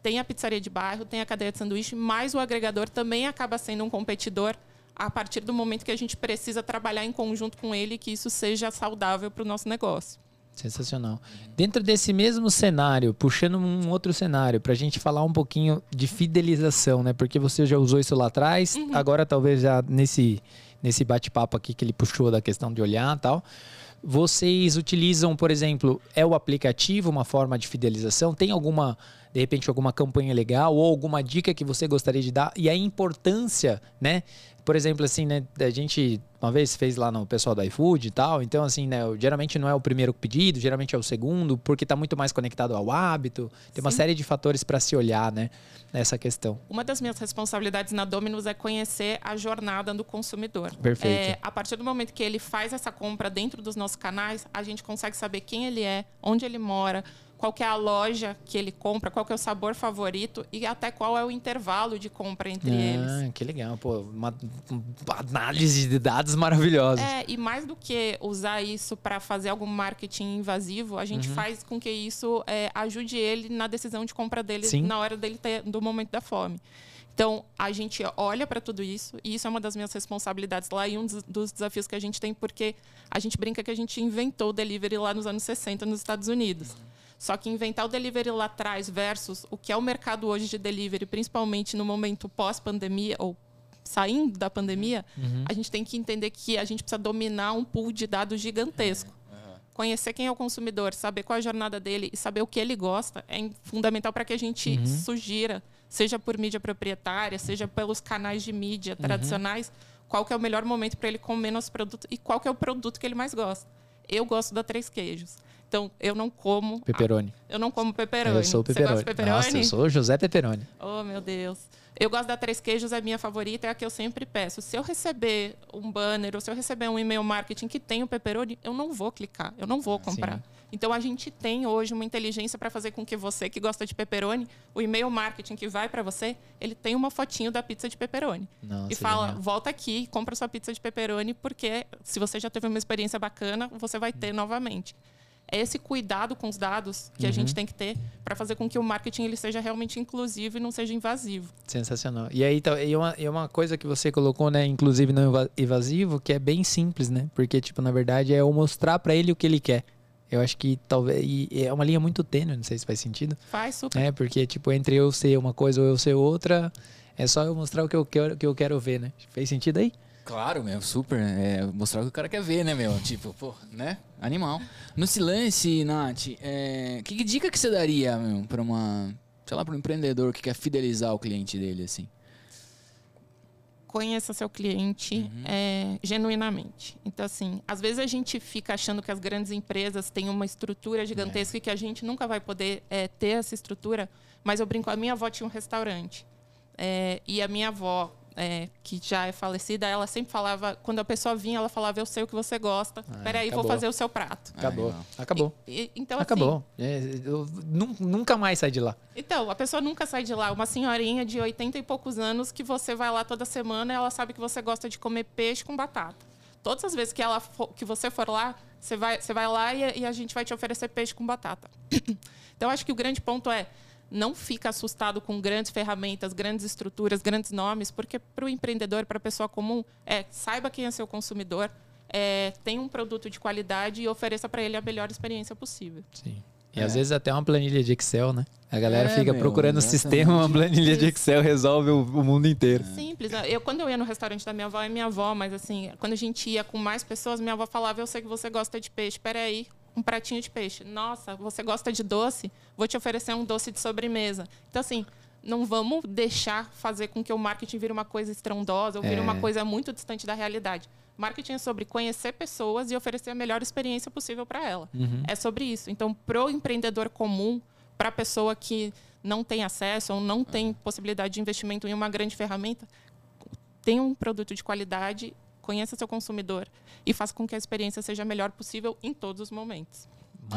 tem a pizzaria de bairro, tem a cadeia de sanduíche, mas o agregador também acaba sendo um competidor a partir do momento que a gente precisa trabalhar em conjunto com ele, que isso seja saudável para o nosso negócio. Sensacional. Dentro desse mesmo cenário, puxando um outro cenário, para a gente falar um pouquinho de fidelização, né? Porque você já usou isso lá atrás, uhum. agora talvez já nesse, nesse bate-papo aqui que ele puxou da questão de olhar e tal. Vocês utilizam, por exemplo, é o aplicativo uma forma de fidelização? Tem alguma, de repente, alguma campanha legal ou alguma dica que você gostaria de dar? E a importância, né? Por exemplo, assim, né? A gente uma vez fez lá no pessoal do iFood e tal. Então, assim, né? Geralmente não é o primeiro pedido, geralmente é o segundo, porque está muito mais conectado ao hábito. Tem Sim. uma série de fatores para se olhar, né? Nessa questão. Uma das minhas responsabilidades na Domino's é conhecer a jornada do consumidor. Perfeito. É, a partir do momento que ele faz essa compra dentro dos nossos canais, a gente consegue saber quem ele é, onde ele mora, qual é a loja que ele compra, qual é o sabor favorito e até qual é o intervalo de compra entre ah, eles. Que legal, pô, uma, uma, análise de dados maravilhosa. É, e mais do que usar isso para fazer algum marketing invasivo, a gente uhum. faz com que isso é, ajude ele na decisão de compra dele Sim. na hora dele ter, do momento da fome. Então, a gente olha para tudo isso, e isso é uma das minhas responsabilidades lá e um dos desafios que a gente tem, porque a gente brinca que a gente inventou o delivery lá nos anos 60 nos Estados Unidos. Uhum. Só que inventar o delivery lá atrás versus o que é o mercado hoje de delivery, principalmente no momento pós-pandemia ou saindo da pandemia, uhum. a gente tem que entender que a gente precisa dominar um pool de dados gigantesco. Uhum. Conhecer quem é o consumidor, saber qual é a jornada dele e saber o que ele gosta é fundamental para que a gente uhum. sugira, seja por mídia proprietária, seja pelos canais de mídia uhum. tradicionais, qual que é o melhor momento para ele comer nosso produto e qual que é o produto que ele mais gosta. Eu gosto da Três Queijos. Então, eu não como. Peperoni. eu não como peperoni. Eu sou peperoni. Você gosta de peperoni? Nossa, eu sou José Peperoni. Oh, meu Deus. Eu gosto da Três Queijos, é a minha favorita, é a que eu sempre peço. Se eu receber um banner ou se eu receber um e-mail marketing que tem o pepperoni, eu não vou clicar, eu não vou comprar. Sim. Então a gente tem hoje uma inteligência para fazer com que você que gosta de pepperoni, o e-mail marketing que vai para você, ele tem uma fotinho da pizza de pepperoni. Nossa, e fala, genial. volta aqui, compra sua pizza de pepperoni, porque se você já teve uma experiência bacana, você vai ter novamente é esse cuidado com os dados que uhum. a gente tem que ter para fazer com que o marketing ele seja realmente inclusivo e não seja invasivo. Sensacional. E aí tá, e uma, e uma coisa que você colocou, né, inclusive não invasivo, que é bem simples, né? Porque tipo, na verdade é eu mostrar para ele o que ele quer. Eu acho que talvez é uma linha muito tênue, não sei se faz sentido. Faz super. É, porque tipo, entre eu ser uma coisa ou eu ser outra, é só eu mostrar o que eu quero, que eu quero ver, né? Fez sentido aí? Claro, meu, super. É, mostrar o que o cara quer ver, né, meu? Tipo, pô, né? Animal. No silêncio, Nath, é, que, que, dica que você daria, meu, pra uma, sei lá, pra um empreendedor que quer fidelizar o cliente dele, assim? Conheça seu cliente uhum. é, genuinamente. Então, assim, às vezes a gente fica achando que as grandes empresas têm uma estrutura gigantesca é. e que a gente nunca vai poder é, ter essa estrutura. Mas eu brinco, a minha avó tinha um restaurante. É, e a minha avó é, que já é falecida, ela sempre falava, quando a pessoa vinha, ela falava, eu sei o que você gosta, ah, peraí, acabou. vou fazer o seu prato. Acabou, acabou. E, e, então, acabou. Assim, é, eu nunca mais sai de lá. Então, a pessoa nunca sai de lá. Uma senhorinha de 80 e poucos anos que você vai lá toda semana, ela sabe que você gosta de comer peixe com batata. Todas as vezes que, ela for, que você for lá, você vai, você vai lá e, e a gente vai te oferecer peixe com batata. então, acho que o grande ponto é não fica assustado com grandes ferramentas, grandes estruturas, grandes nomes, porque para o empreendedor, para a pessoa comum, é saiba quem é seu consumidor, é, tenha um produto de qualidade e ofereça para ele a melhor experiência possível. Sim. E é. às vezes até uma planilha de Excel, né? A galera é, fica meu, procurando o sistema, uma planilha de Excel resolve o, o mundo inteiro. Simples. Eu, quando eu ia no restaurante da minha avó, é minha avó, mas assim, quando a gente ia com mais pessoas, minha avó falava, eu sei que você gosta de peixe, peraí, um pratinho de peixe. Nossa, você gosta de doce? Vou te oferecer um doce de sobremesa. Então, assim, não vamos deixar fazer com que o marketing vire uma coisa estrondosa ou vire É. uma coisa muito distante da realidade. Marketing é sobre conhecer pessoas e oferecer a melhor experiência possível para ela. É sobre isso. Então, pro empreendedor comum, para a pessoa que não tem acesso ou não tem possibilidade de investimento em uma grande ferramenta, tenha um produto de qualidade, conheça seu consumidor e faça com que a experiência seja a melhor possível em todos os momentos.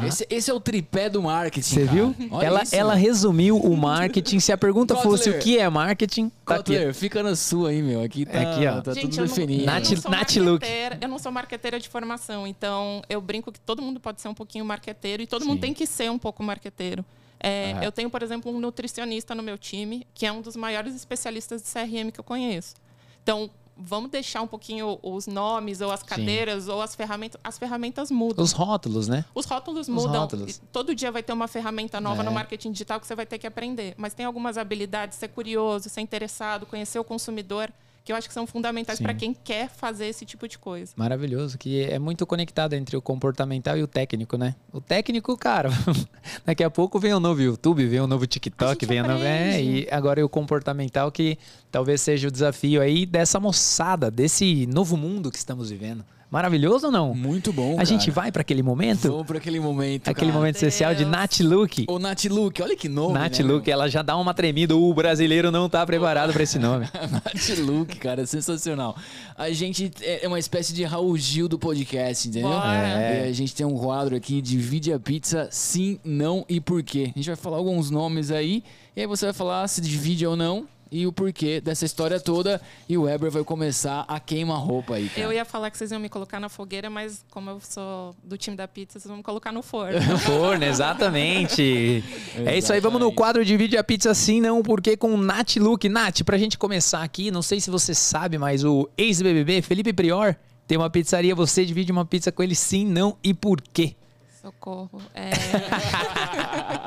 Esse, esse é o tripé do marketing, Você viu? Olha Ela, isso, ela resumiu o marketing. Se a pergunta fosse o que é marketing, tá aqui. Fica na sua aí, meu. Aqui tá, Aqui, ó. tá Gente, tudo definido. não, Nath- eu não sou marqueteira, eu não sou marqueteira de formação, então eu brinco que todo mundo pode ser um pouquinho marqueteiro e todo mundo Sim. tem que ser um pouco marqueteiro. É. Eu tenho, por exemplo, um nutricionista no meu time, que é um dos maiores especialistas de CRM que eu conheço. Então, vamos deixar um pouquinho os nomes ou as cadeiras ou as ferramentas. As ferramentas mudam. Os rótulos, né? Os rótulos mudam. rótulos. Todo dia vai ter uma ferramenta nova É. no marketing digital que você vai ter que aprender. Mas tem algumas habilidades, ser curioso, ser interessado, conhecer o consumidor, que eu acho que são fundamentais para quem quer fazer esse tipo de coisa. Maravilhoso, que é muito conectado entre o comportamental e o técnico, né? O técnico, cara, daqui a pouco vem um novo YouTube, vem um novo A TikTok, gente vem um novo. É, e agora é o comportamental que talvez seja o desafio aí dessa moçada, desse novo mundo que estamos vivendo. Maravilhoso ou não? Muito bom, a cara. gente vai para aquele momento? Vamos pra aquele momento, Aquele cara. momento especial de Deus. Nath Luke. Ô, Nath Luke, olha que nome, Nath né, meu? Luke, ela já dá uma tremida. O brasileiro não tá preparado para esse nome. Nath Luke, cara, sensacional. A gente é uma espécie de Raul Gil do podcast, entendeu? É, a gente tem um quadro aqui, divide a pizza, sim, não e porquê. A gente vai falar alguns nomes aí, e aí você vai falar se divide ou não e o porquê dessa história toda. E o Weber vai começar a queima-roupa aí, cara. Eu ia falar que vocês iam me colocar na fogueira, mas como eu sou do time da pizza, vocês vão me colocar no forno. No forno, exatamente. É isso aí, vamos no quadro Divide a Pizza Sim, Não, porque com Nath Luke. Nath, pra gente começar aqui, não sei se você sabe, mas o ex-BBB, Felipe Prior, tem uma pizzaria, você divide uma pizza com ele sim, não e por quê? Socorro. É...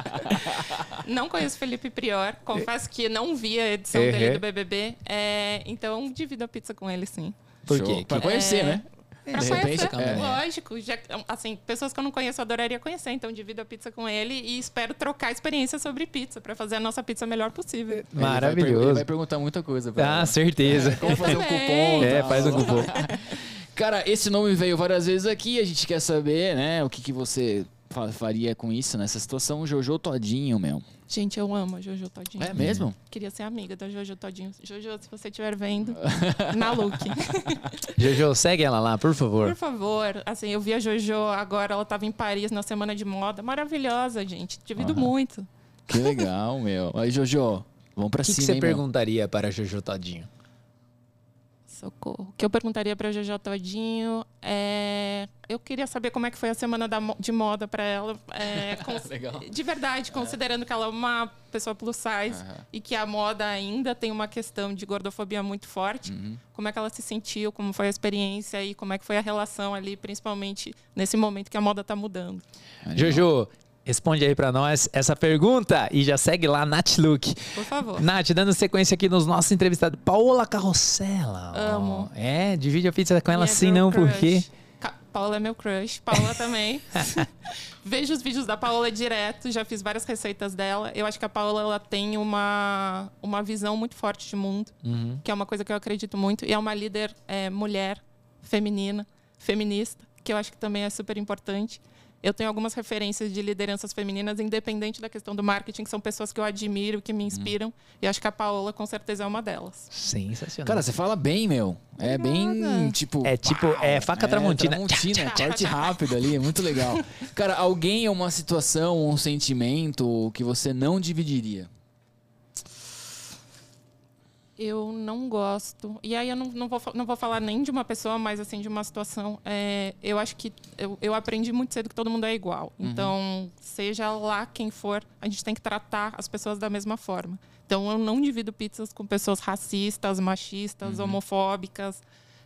não conheço Felipe Prior. Confesso que não vi a edição Uhum. dele do BBB. É, Então, divido a pizza com ele, sim. Por quê? Pra Que- conhecer, É. né? Pra De conhecer, repente, é. lógico. Já, assim, pessoas que eu não conheço, eu adoraria conhecer. Então, divido a pizza com ele e espero trocar experiência sobre pizza para fazer a nossa pizza melhor possível. Ele vai per- Ele Maravilhoso. vai perguntar muita coisa pra Ah, ela. certeza. Como fazer um também. cupom. É, tal. faz um cupom. Cara, esse nome veio várias vezes aqui. A gente quer saber, né? O que, que você faria com isso nessa situação. Jojo Todinho, meu. Gente, eu amo a Jojo Todinho. É mesmo? Queria ser amiga da Jojo Todinho. Jojo, se você estiver vendo, na look. Jojo, segue ela lá, por favor. Por favor, assim, eu vi a Jojo agora, ela estava em Paris na semana de moda. Maravilhosa, gente. Divido muito. Que legal, meu. Aí, Jojo, vamos pra O que, que cima, você hein, meu? perguntaria para Jojo Todinho? Socorro. O que eu perguntaria para Jojo Todinho é. Eu queria saber como é que foi a semana da de moda para ela. É, cons- Legal. De verdade, considerando que ela é uma pessoa plus size Aham. e que a moda ainda tem uma questão de gordofobia muito forte. Uhum. Como é que ela se sentiu, como foi a experiência e como é que foi a relação ali, principalmente nesse momento que a moda está mudando. Jojo, responde aí pra nós essa pergunta e já segue lá, Nath Luke. Por favor. Nath, dando sequência aqui nos nossos entrevistados. Paola Carrossela. Amo. É, divide a pizza com ela Minha sim, não, por crush. quê? Ca- Paola é meu crush. Paola também. Vejo os vídeos da Paola direto, já fiz várias receitas dela. Eu acho que a Paola ela tem uma, uma visão muito forte de mundo, Uhum. que é uma coisa que eu acredito muito. E é uma líder é, mulher, feminina, feminista, que eu acho que também é super importante. Eu tenho algumas referências de lideranças femininas, independente da questão do marketing, que são pessoas que eu admiro, que me inspiram. E acho que a Paola, com certeza, é uma delas. Sensacional. Cara, você fala bem, meu. É bem, Obrigada. tipo... É tipo, é faca tramontina. Tramontina, corte rápido ali, é muito legal. Cara, alguém é uma situação, um sentimento que você não dividiria? Eu não gosto. E aí eu não, não, vou, não vou falar nem de uma pessoa, mas assim, de uma situação. É, eu acho que eu, eu aprendi muito cedo que todo mundo é igual. Então, seja lá quem for, a gente tem que tratar as pessoas da mesma forma. Então, eu não divido pizzas com pessoas racistas, machistas, homofóbicas,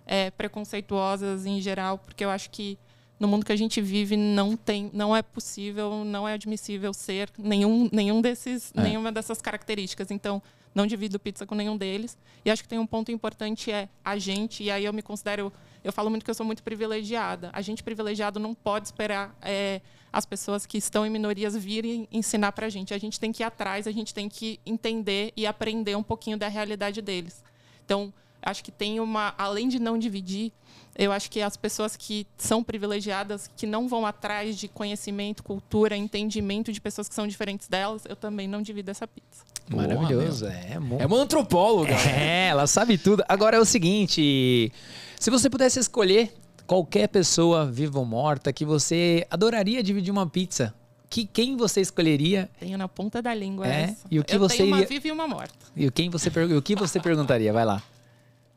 é, preconceituosas em geral, porque eu acho que no mundo que a gente vive não tem, não é possível, não é admissível ser nenhum, nenhum desses, É. nenhuma dessas características. Então, Não divido pizza com nenhum deles. E acho que tem um ponto importante é a gente, e aí eu me considero. Eu falo muito que eu sou muito privilegiada. A gente privilegiado não pode esperar é, as pessoas que estão em minorias virem ensinar para a gente. A gente tem que ir atrás, a gente tem que entender e aprender um pouquinho da realidade deles. Então, acho que tem uma. Além de não dividir, eu acho que as pessoas que são privilegiadas, que não vão atrás de conhecimento, cultura, entendimento de pessoas que são diferentes delas, eu também não divido essa pizza. Boa, Maravilhoso, é. mo- É uma antropóloga. É, ela sabe tudo. Agora é o seguinte: se você pudesse escolher qualquer pessoa, viva ou morta, que você adoraria dividir uma pizza, que quem você escolheria Tenho na ponta da língua É? essa. E o que eu você tenho uma iria- viva e uma morta. e quem você per- o que você perguntaria? Vai lá.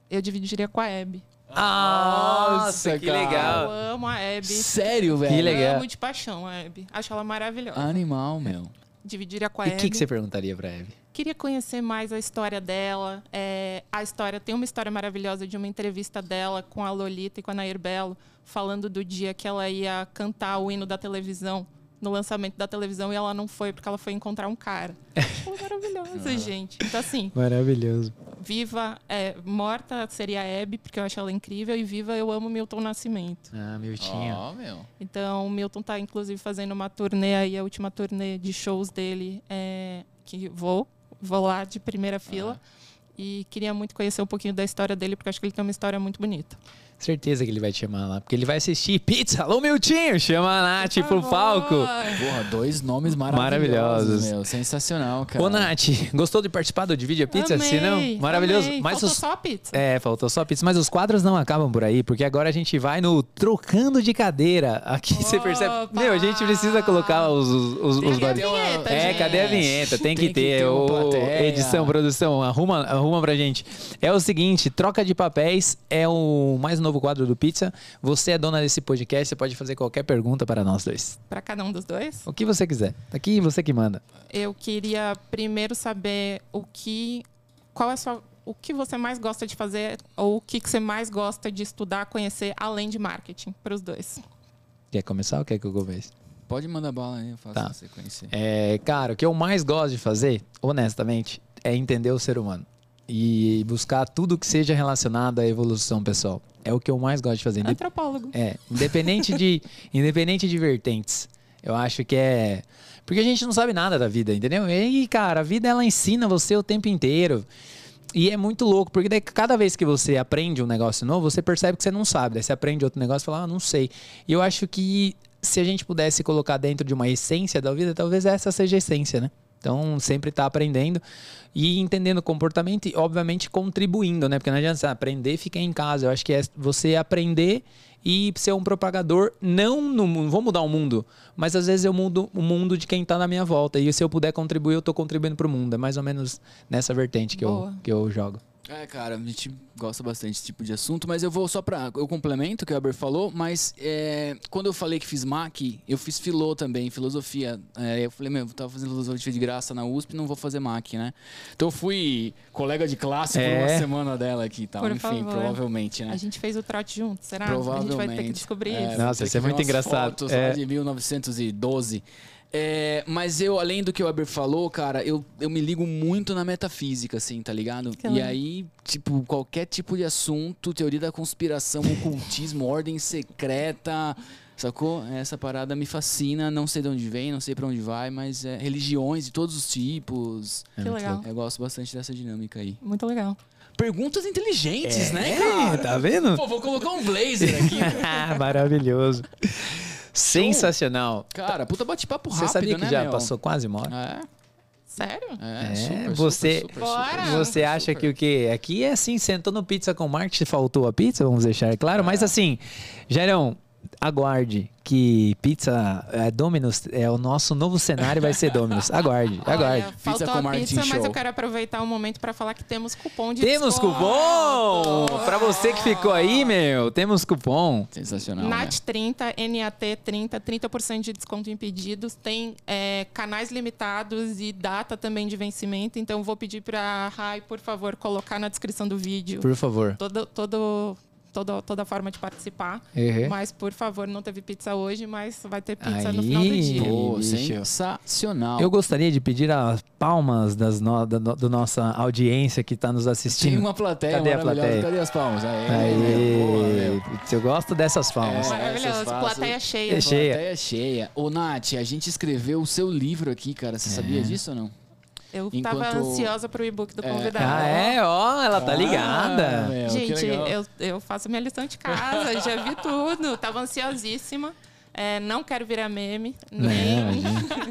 Eu dividiria com a Abby. Nossa, que que Eu legal. amo a Abby. Sério, velho? Que legal. Amo de paixão a Abby. Acho ela maravilhosa. Animal, meu. Dividiria com a E o que, que você perguntaria pra Eve? Queria conhecer mais a história dela. É, a história tem uma história maravilhosa de uma entrevista dela com a Lolita e com a Nair Belo, falando do dia que ela ia cantar o hino da televisão no lançamento da televisão e ela não foi porque ela foi encontrar um cara. Foi maravilhoso, gente. Então assim, Maravilhoso. Viva, é, morta seria a Abby porque eu acho ela incrível e viva eu amo Milton Nascimento. Ah, Miltinho. Ó, meu. Então, o Milton tá inclusive fazendo uma turnê aí, a última turnê de shows dele, é, que vou, vou lá de primeira fila. E queria muito conhecer um pouquinho da história dele, porque acho que ele tem uma história muito bonita. Certeza que ele vai te chamar lá, porque ele vai assistir Pizza. Alô, Miltinho! Chama a Nath pro Por palco. Porra, dois nomes maravilhosos, Maravilhosos. meu. Sensacional, cara. Ô, Nath, gostou de participar do Divide a Pizza? Amei, Se não, maravilhoso. amei. Mas Faltou os... só a pizza. É, faltou só a pizza. Mas os quadros não acabam por aí, porque agora a gente vai no Trocando de Cadeira. Aqui você percebe. Opa! Meu, a gente precisa colocar os, os, os, os a vinheta, É, gente. cadê a vinheta? Tem, que, Tem que ter. ter plateia. edição, produção, arruma, arruma pra gente. É o seguinte: troca de papéis é o mais novo quadro do Pizza. Você é dona desse podcast, você pode fazer qualquer pergunta para nós dois. Para cada um dos dois. O que você quiser. Aqui você que manda. Eu queria primeiro saber o que. Qual é a sua. O que você mais gosta de fazer ou o que que você mais gosta de estudar, conhecer, além de marketing, para os dois? Quer começar ou quer que eu comece? Pode mandar bala aí, eu faço Tá. você conhecer. É, cara, o que eu mais gosto de fazer, honestamente, é entender o ser humano. E buscar tudo que seja relacionado à evolução pessoal. É o que eu mais gosto de fazer. Antropólogo. É, independente de, independente de vertentes. Eu acho que é. Porque a gente não sabe nada da vida, entendeu? E, cara, a vida ela ensina você o tempo inteiro. E é muito louco, porque daí cada vez que você aprende um negócio novo, você percebe que você não sabe. Daí você aprende outro negócio e fala, ah, não sei. E eu acho que se a gente pudesse colocar dentro de uma essência da vida, talvez essa seja a essência, né? Então, sempre tá aprendendo e entendendo o comportamento e, obviamente, contribuindo, né? Porque não adianta você aprender e ficar em casa. Eu acho que é você aprender e ser um propagador, não no mundo, vou mudar o mundo, mas às vezes eu mudo o mundo de quem tá na minha volta. E se eu puder contribuir, eu tô contribuindo pro mundo. É mais ou menos nessa vertente que, eu, que eu jogo. É, cara, a gente gosta bastante desse tipo de assunto, mas eu vou só pra. Eu complemento o que o Eber falou, mas é, quando eu falei que fiz MAC, eu fiz filô também, filosofia. É, eu falei, meu, eu tava fazendo filosofia de graça na USP, não vou fazer MAC, né? Então eu fui colega de classe por É. uma semana dela aqui e tal. Por Enfim, favor. provavelmente, né? A gente fez o trote junto, será? Provavelmente. A gente vai ter que descobrir É, isso. Nossa, isso é muito engraçado. Fotos É. lá de 1912. É, mas eu, além do que o Eber falou, cara, eu, eu me ligo muito na metafísica, assim, tá ligado? Que e aí, tipo, qualquer tipo de assunto, teoria da conspiração, ocultismo, ordem secreta, sacou? Essa parada me fascina, não sei de onde vem, não sei pra onde vai, mas é, religiões de todos os tipos. É Que legal. Eu gosto bastante dessa dinâmica aí. Muito legal. Perguntas inteligentes, né, É, cara? tá vendo? Pô, vou colocar um blazer aqui. Maravilhoso. Sensacional. Cara, puta bate-papo Você rápido, sabia que né, já meu? passou quase uma hora? É, Sério? é, É, super, você- super, super, Você super, acha super. que o quê? Aqui é assim, sentou no Pizza com Marketing, faltou a pizza, vamos deixar claro. Mas assim, Jairão, aguarde que pizza é, Domino's é o nosso novo cenário vai ser Domino's. Aguarde, aguarde. Olha, faltou com a marketing pizza, mas show. eu quero aproveitar o momento para falar que temos cupom de Temos desconto. cupom! Pra você que ficou aí, meu, temos cupom. Sensacional, né? NAT30, NAT30, 30% de desconto em pedidos. Tem é, canais limitados e data também de vencimento. Então, vou pedir para a Rai, por favor, colocar na descrição do vídeo Por favor. todo, todo, toda, toda forma de participar. Uhum. Mas, por favor, não teve pizza hoje, mas vai ter pizza no Aí. final do dia. Pô, sensacional. Eu gostaria de pedir as palmas das no, da, no- do nossa audiência que está nos assistindo. uma plateia Cadê a maravilhosa. plateia? Cadê as palmas? Boa, eu gosto dessas palmas. É. Maravilhoso. Plateia cheia. É cheia. Plateia cheia. Ô, Nath, a gente escreveu o seu livro aqui, cara. Você sabia disso ou não? Eu Enquanto- tava ansiosa pro e-book do É. convidado. Ah, é? Ó, ela tá Ah, ligada. meu, que Gente, eu, eu faço minha lição de casa, já vi tudo. Tava ansiosíssima. É, não quero virar meme, nem.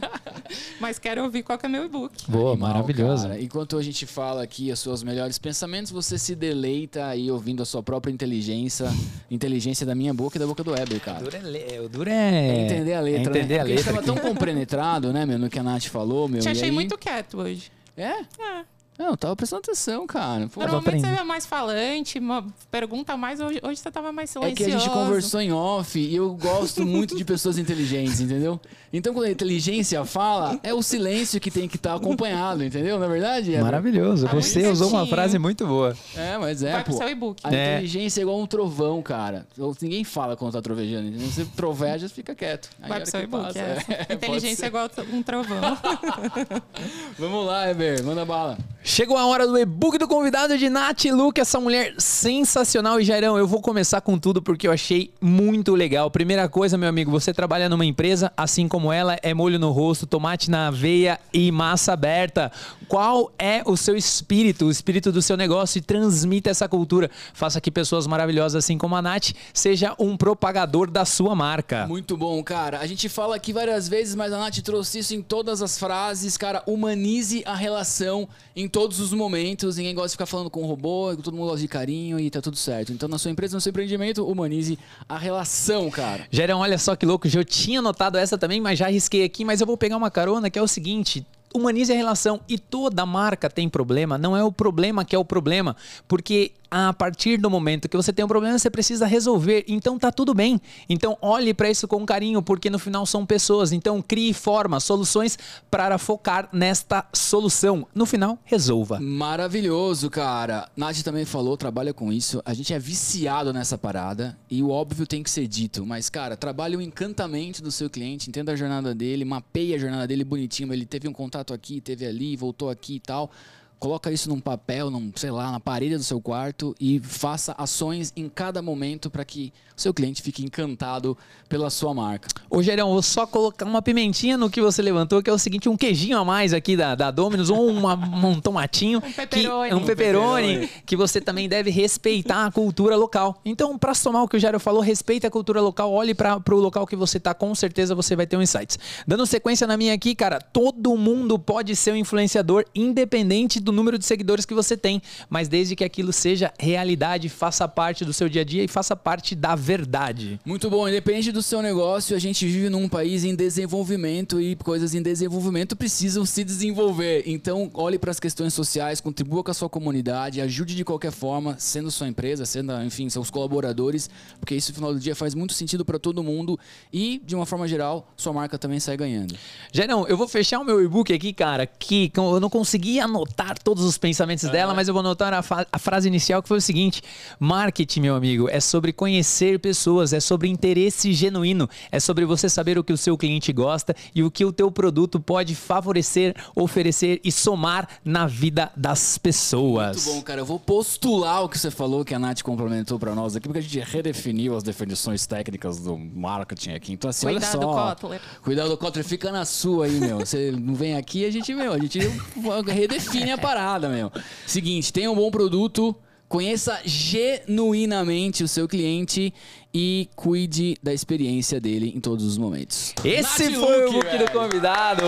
mas quero ouvir qual que é meu e-book. Boa, Animal, maravilhoso. cara. Enquanto a gente fala aqui os seus melhores pensamentos, você se deleita aí ouvindo a sua própria inteligência, inteligência da minha boca e da boca do Weber, O cara. duro é, le- o duro É é... entender a letra, é entender né? a Porque letra. a gente tava tão compenetrado, né, meu, no que a Nath falou, meu. Te e achei aí- muito quieto hoje. É? É. Não, eu tava prestando atenção, cara. Pô, Normalmente você é mais falante, uma pergunta mais. Hoje, hoje você tava mais É silencioso. que a gente conversou em off e eu gosto muito de pessoas inteligentes, entendeu? Então quando a inteligência fala, é o silêncio que tem que estar acompanhado, entendeu? Na verdade, é. Maravilhoso. Tá Você usou uma frase muito boa. É, mas é, Vai pro pô. seu e-book. A É. inteligência é igual um trovão, cara. Ninguém fala quando tá trovejando, entendeu? Você troveja, fica quieto. Aí Vai pro seu e-book. É. é, Inteligência é igual um trovão. Vamos lá, Eber, manda bala. Chegou a hora do e-book do convidado de Nath Luke, essa mulher sensacional. E Jairão, eu vou começar com tudo porque eu achei muito legal. Primeira coisa, meu amigo, você trabalha numa empresa, assim como ela, é molho no rosto, tomate na aveia e massa aberta. Qual é o seu espírito, o espírito do seu negócio e transmita essa cultura. Faça que pessoas maravilhosas, assim como a Nath, seja um propagador da sua marca. Muito bom, cara. A gente fala aqui várias vezes, mas a Nath trouxe isso em todas as frases. Cara, humanize a relação em todos os momentos. Ninguém gosta de ficar falando com o robô, todo mundo gosta de carinho e tá tudo certo. Então, na sua empresa, no seu empreendimento, humanize a relação, cara. Gerão, olha só que louco, eu tinha notado essa também, mas já arrisquei aqui, mas eu vou pegar uma carona que é o seguinte. Humanize a relação e toda marca tem problema, não é o problema que é o problema, porque a partir do momento que você tem um problema, você precisa resolver, então tá tudo bem. Então olhe para isso com carinho, porque no final são pessoas, então crie formas, soluções para focar nesta solução. No final, resolva. Maravilhoso, cara. Nath também falou, trabalha com isso. A gente é viciado nessa parada e o óbvio tem que ser dito. Mas, cara, trabalhe o encantamento do seu cliente, entenda a jornada dele, mapeie a jornada dele bonitinho. Ele teve um contato aqui, teve ali, voltou aqui e tal. Coloca isso num papel, num, sei lá, na parede do seu quarto e faça ações em cada momento para que o seu cliente fique encantado pela sua marca. Ô, Gerão, vou só colocar uma pimentinha no que você levantou, que é o seguinte, um queijinho a mais aqui da, da Domino's, ou uma- um tomatinho. Um pepperoni. Que, um Um pepperoni, que você também deve respeitar a cultura local. Então, para somar o que o Jairo falou, respeita a cultura local, olhe para o local que você tá, com certeza você vai ter um insights. Dando sequência na minha aqui, cara, todo mundo pode ser um influenciador, independente do número de seguidores que você tem, mas desde que aquilo seja realidade, faça parte do seu dia a dia e faça parte da verdade. Muito bom, independente do seu negócio, a gente vive num país em desenvolvimento e coisas em desenvolvimento precisam se desenvolver. Então, olhe para as questões sociais, contribua com a sua comunidade, ajude de qualquer forma, sendo sua empresa, sendo, enfim, seus colaboradores, porque isso no final do dia faz muito sentido para todo mundo e, de uma forma geral, sua marca também sai ganhando. Gerão, eu vou fechar o meu e-book aqui, cara, que eu não consegui anotar todos os pensamentos dela, mas eu vou anotar a, a frase inicial que foi o seguinte: marketing, meu amigo, é sobre conhecer pessoas, é sobre interesse genuíno, é sobre você saber o que o seu cliente gosta e o que o teu produto pode favorecer, oferecer e somar na vida das pessoas. Muito bom, cara. Eu vou postular o que você falou, que a Nath complementou para nós aqui, porque a gente redefiniu as definições técnicas do marketing aqui. Então, assim, Cuidado, olha só. Kotler. Cuidado, Kotler, fica na sua aí, meu. Você não vem aqui, a gente, meu, a gente redefine a parada, meu. Seguinte, tenha um bom produto, conheça genuinamente o seu cliente e cuide da experiência dele em todos os momentos. Esse Nath foi o Luque, book do velho. convidado.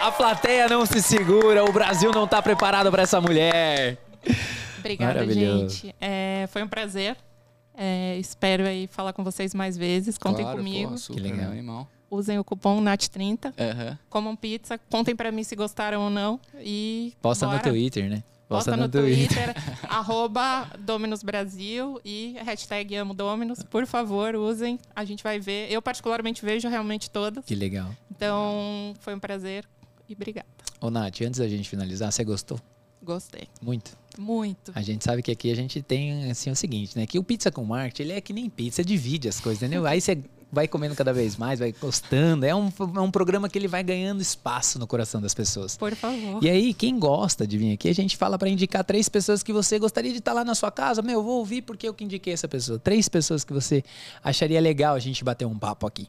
A plateia não se segura, o Brasil não tá preparado para essa mulher. Obrigada, gente. É, foi um prazer. É, espero aí falar com vocês mais vezes. Contem Claro, comigo. pô, super Que legal. Animal. Usem o cupom NAT30. Aham. Comam pizza. Contem pra mim se gostaram ou não. E Posta no bora. Twitter, né? Posta no Twitter, arroba Dominus Brasil e hashtag amo Dominus. Por favor, usem. A gente vai ver. Eu particularmente vejo realmente todas. Que legal. Então, foi um prazer e obrigada. Ô, Nath, antes da gente finalizar, você gostou? Gostei. Muito. Muito. A gente sabe que aqui a gente tem assim o seguinte, né? Que o pizza com marketing, ele é que nem pizza, divide as coisas, entendeu? Aí você vai comendo cada vez mais, vai gostando. É um, é um programa que ele vai ganhando espaço no coração das pessoas. Por favor. E aí, quem gosta de vir aqui, a gente fala para indicar três pessoas que você gostaria de estar lá na sua casa. Meu, eu vou ouvir porque eu que indiquei essa pessoa. Três pessoas que você acharia legal a gente bater um papo aqui,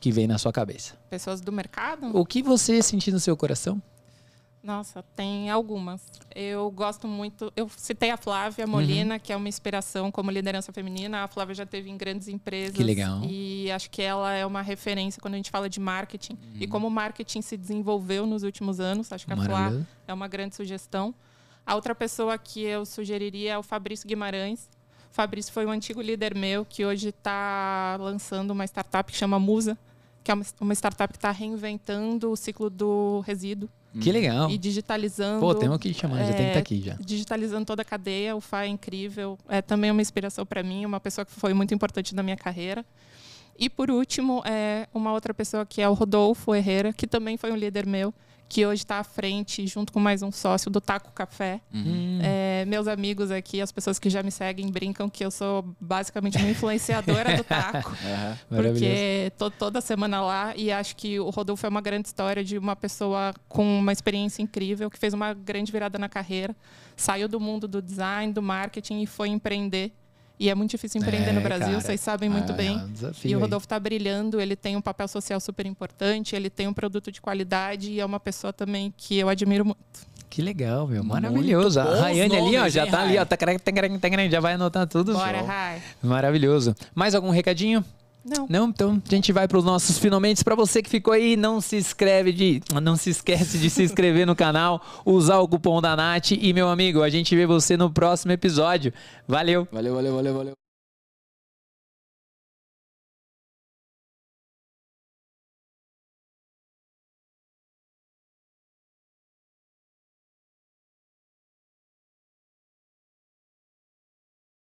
que vem na sua cabeça. Pessoas do mercado? O que você sentir no seu coração? Nossa, tem algumas. Eu gosto muito. Eu citei a Flávia Molina, uhum. que é uma inspiração como liderança feminina. A Flávia já teve em grandes empresas. Que legal. E acho que ela é uma referência quando a gente fala de marketing uhum. e como o marketing se desenvolveu nos últimos anos. Acho que a Flávia é uma grande sugestão. A outra pessoa que eu sugeriria é o Fabrício Guimarães. O Fabrício foi um antigo líder meu que hoje está lançando uma startup que chama Musa, que é uma startup que está reinventando o ciclo do resíduo que legal. E digitalizando. Pô, tem que chamar, é, já tem que estar tá aqui já. Digitalizando toda a cadeia, o FA é incrível. É também uma inspiração para mim, uma pessoa que foi muito importante na minha carreira. E por último, é uma outra pessoa que é o Rodolfo Herrera, que também foi um líder meu que hoje está à frente, junto com mais um sócio do Taco Café. Uhum. É, meus amigos aqui, as pessoas que já me seguem, brincam que eu sou basicamente uma influenciadora do Taco. Uhum. Porque estou toda semana lá e acho que o Rodolfo é uma grande história de uma pessoa com uma experiência incrível, que fez uma grande virada na carreira, saiu do mundo do design, do marketing e foi empreender e é muito difícil empreender é, no Brasil, cara. vocês sabem muito é, bem. É um desafio, e o Rodolfo está brilhando, ele tem um papel social super importante, ele tem um produto de qualidade e é uma pessoa também que eu admiro muito. Que legal, meu. Maravilhoso. A Rayane ali, ó, já tá ali, ó. Tá, já vai anotar tudo. Bora, Ray. Maravilhoso. Mais algum recadinho? Não. Não? Então a gente vai para os nossos finalmente. Para você que ficou aí, não se inscreve de. Não se esquece de se inscrever no canal, usar o cupom da Nath. E, meu amigo, a gente vê você no próximo episódio. Valeu. Valeu, valeu, valeu, valeu.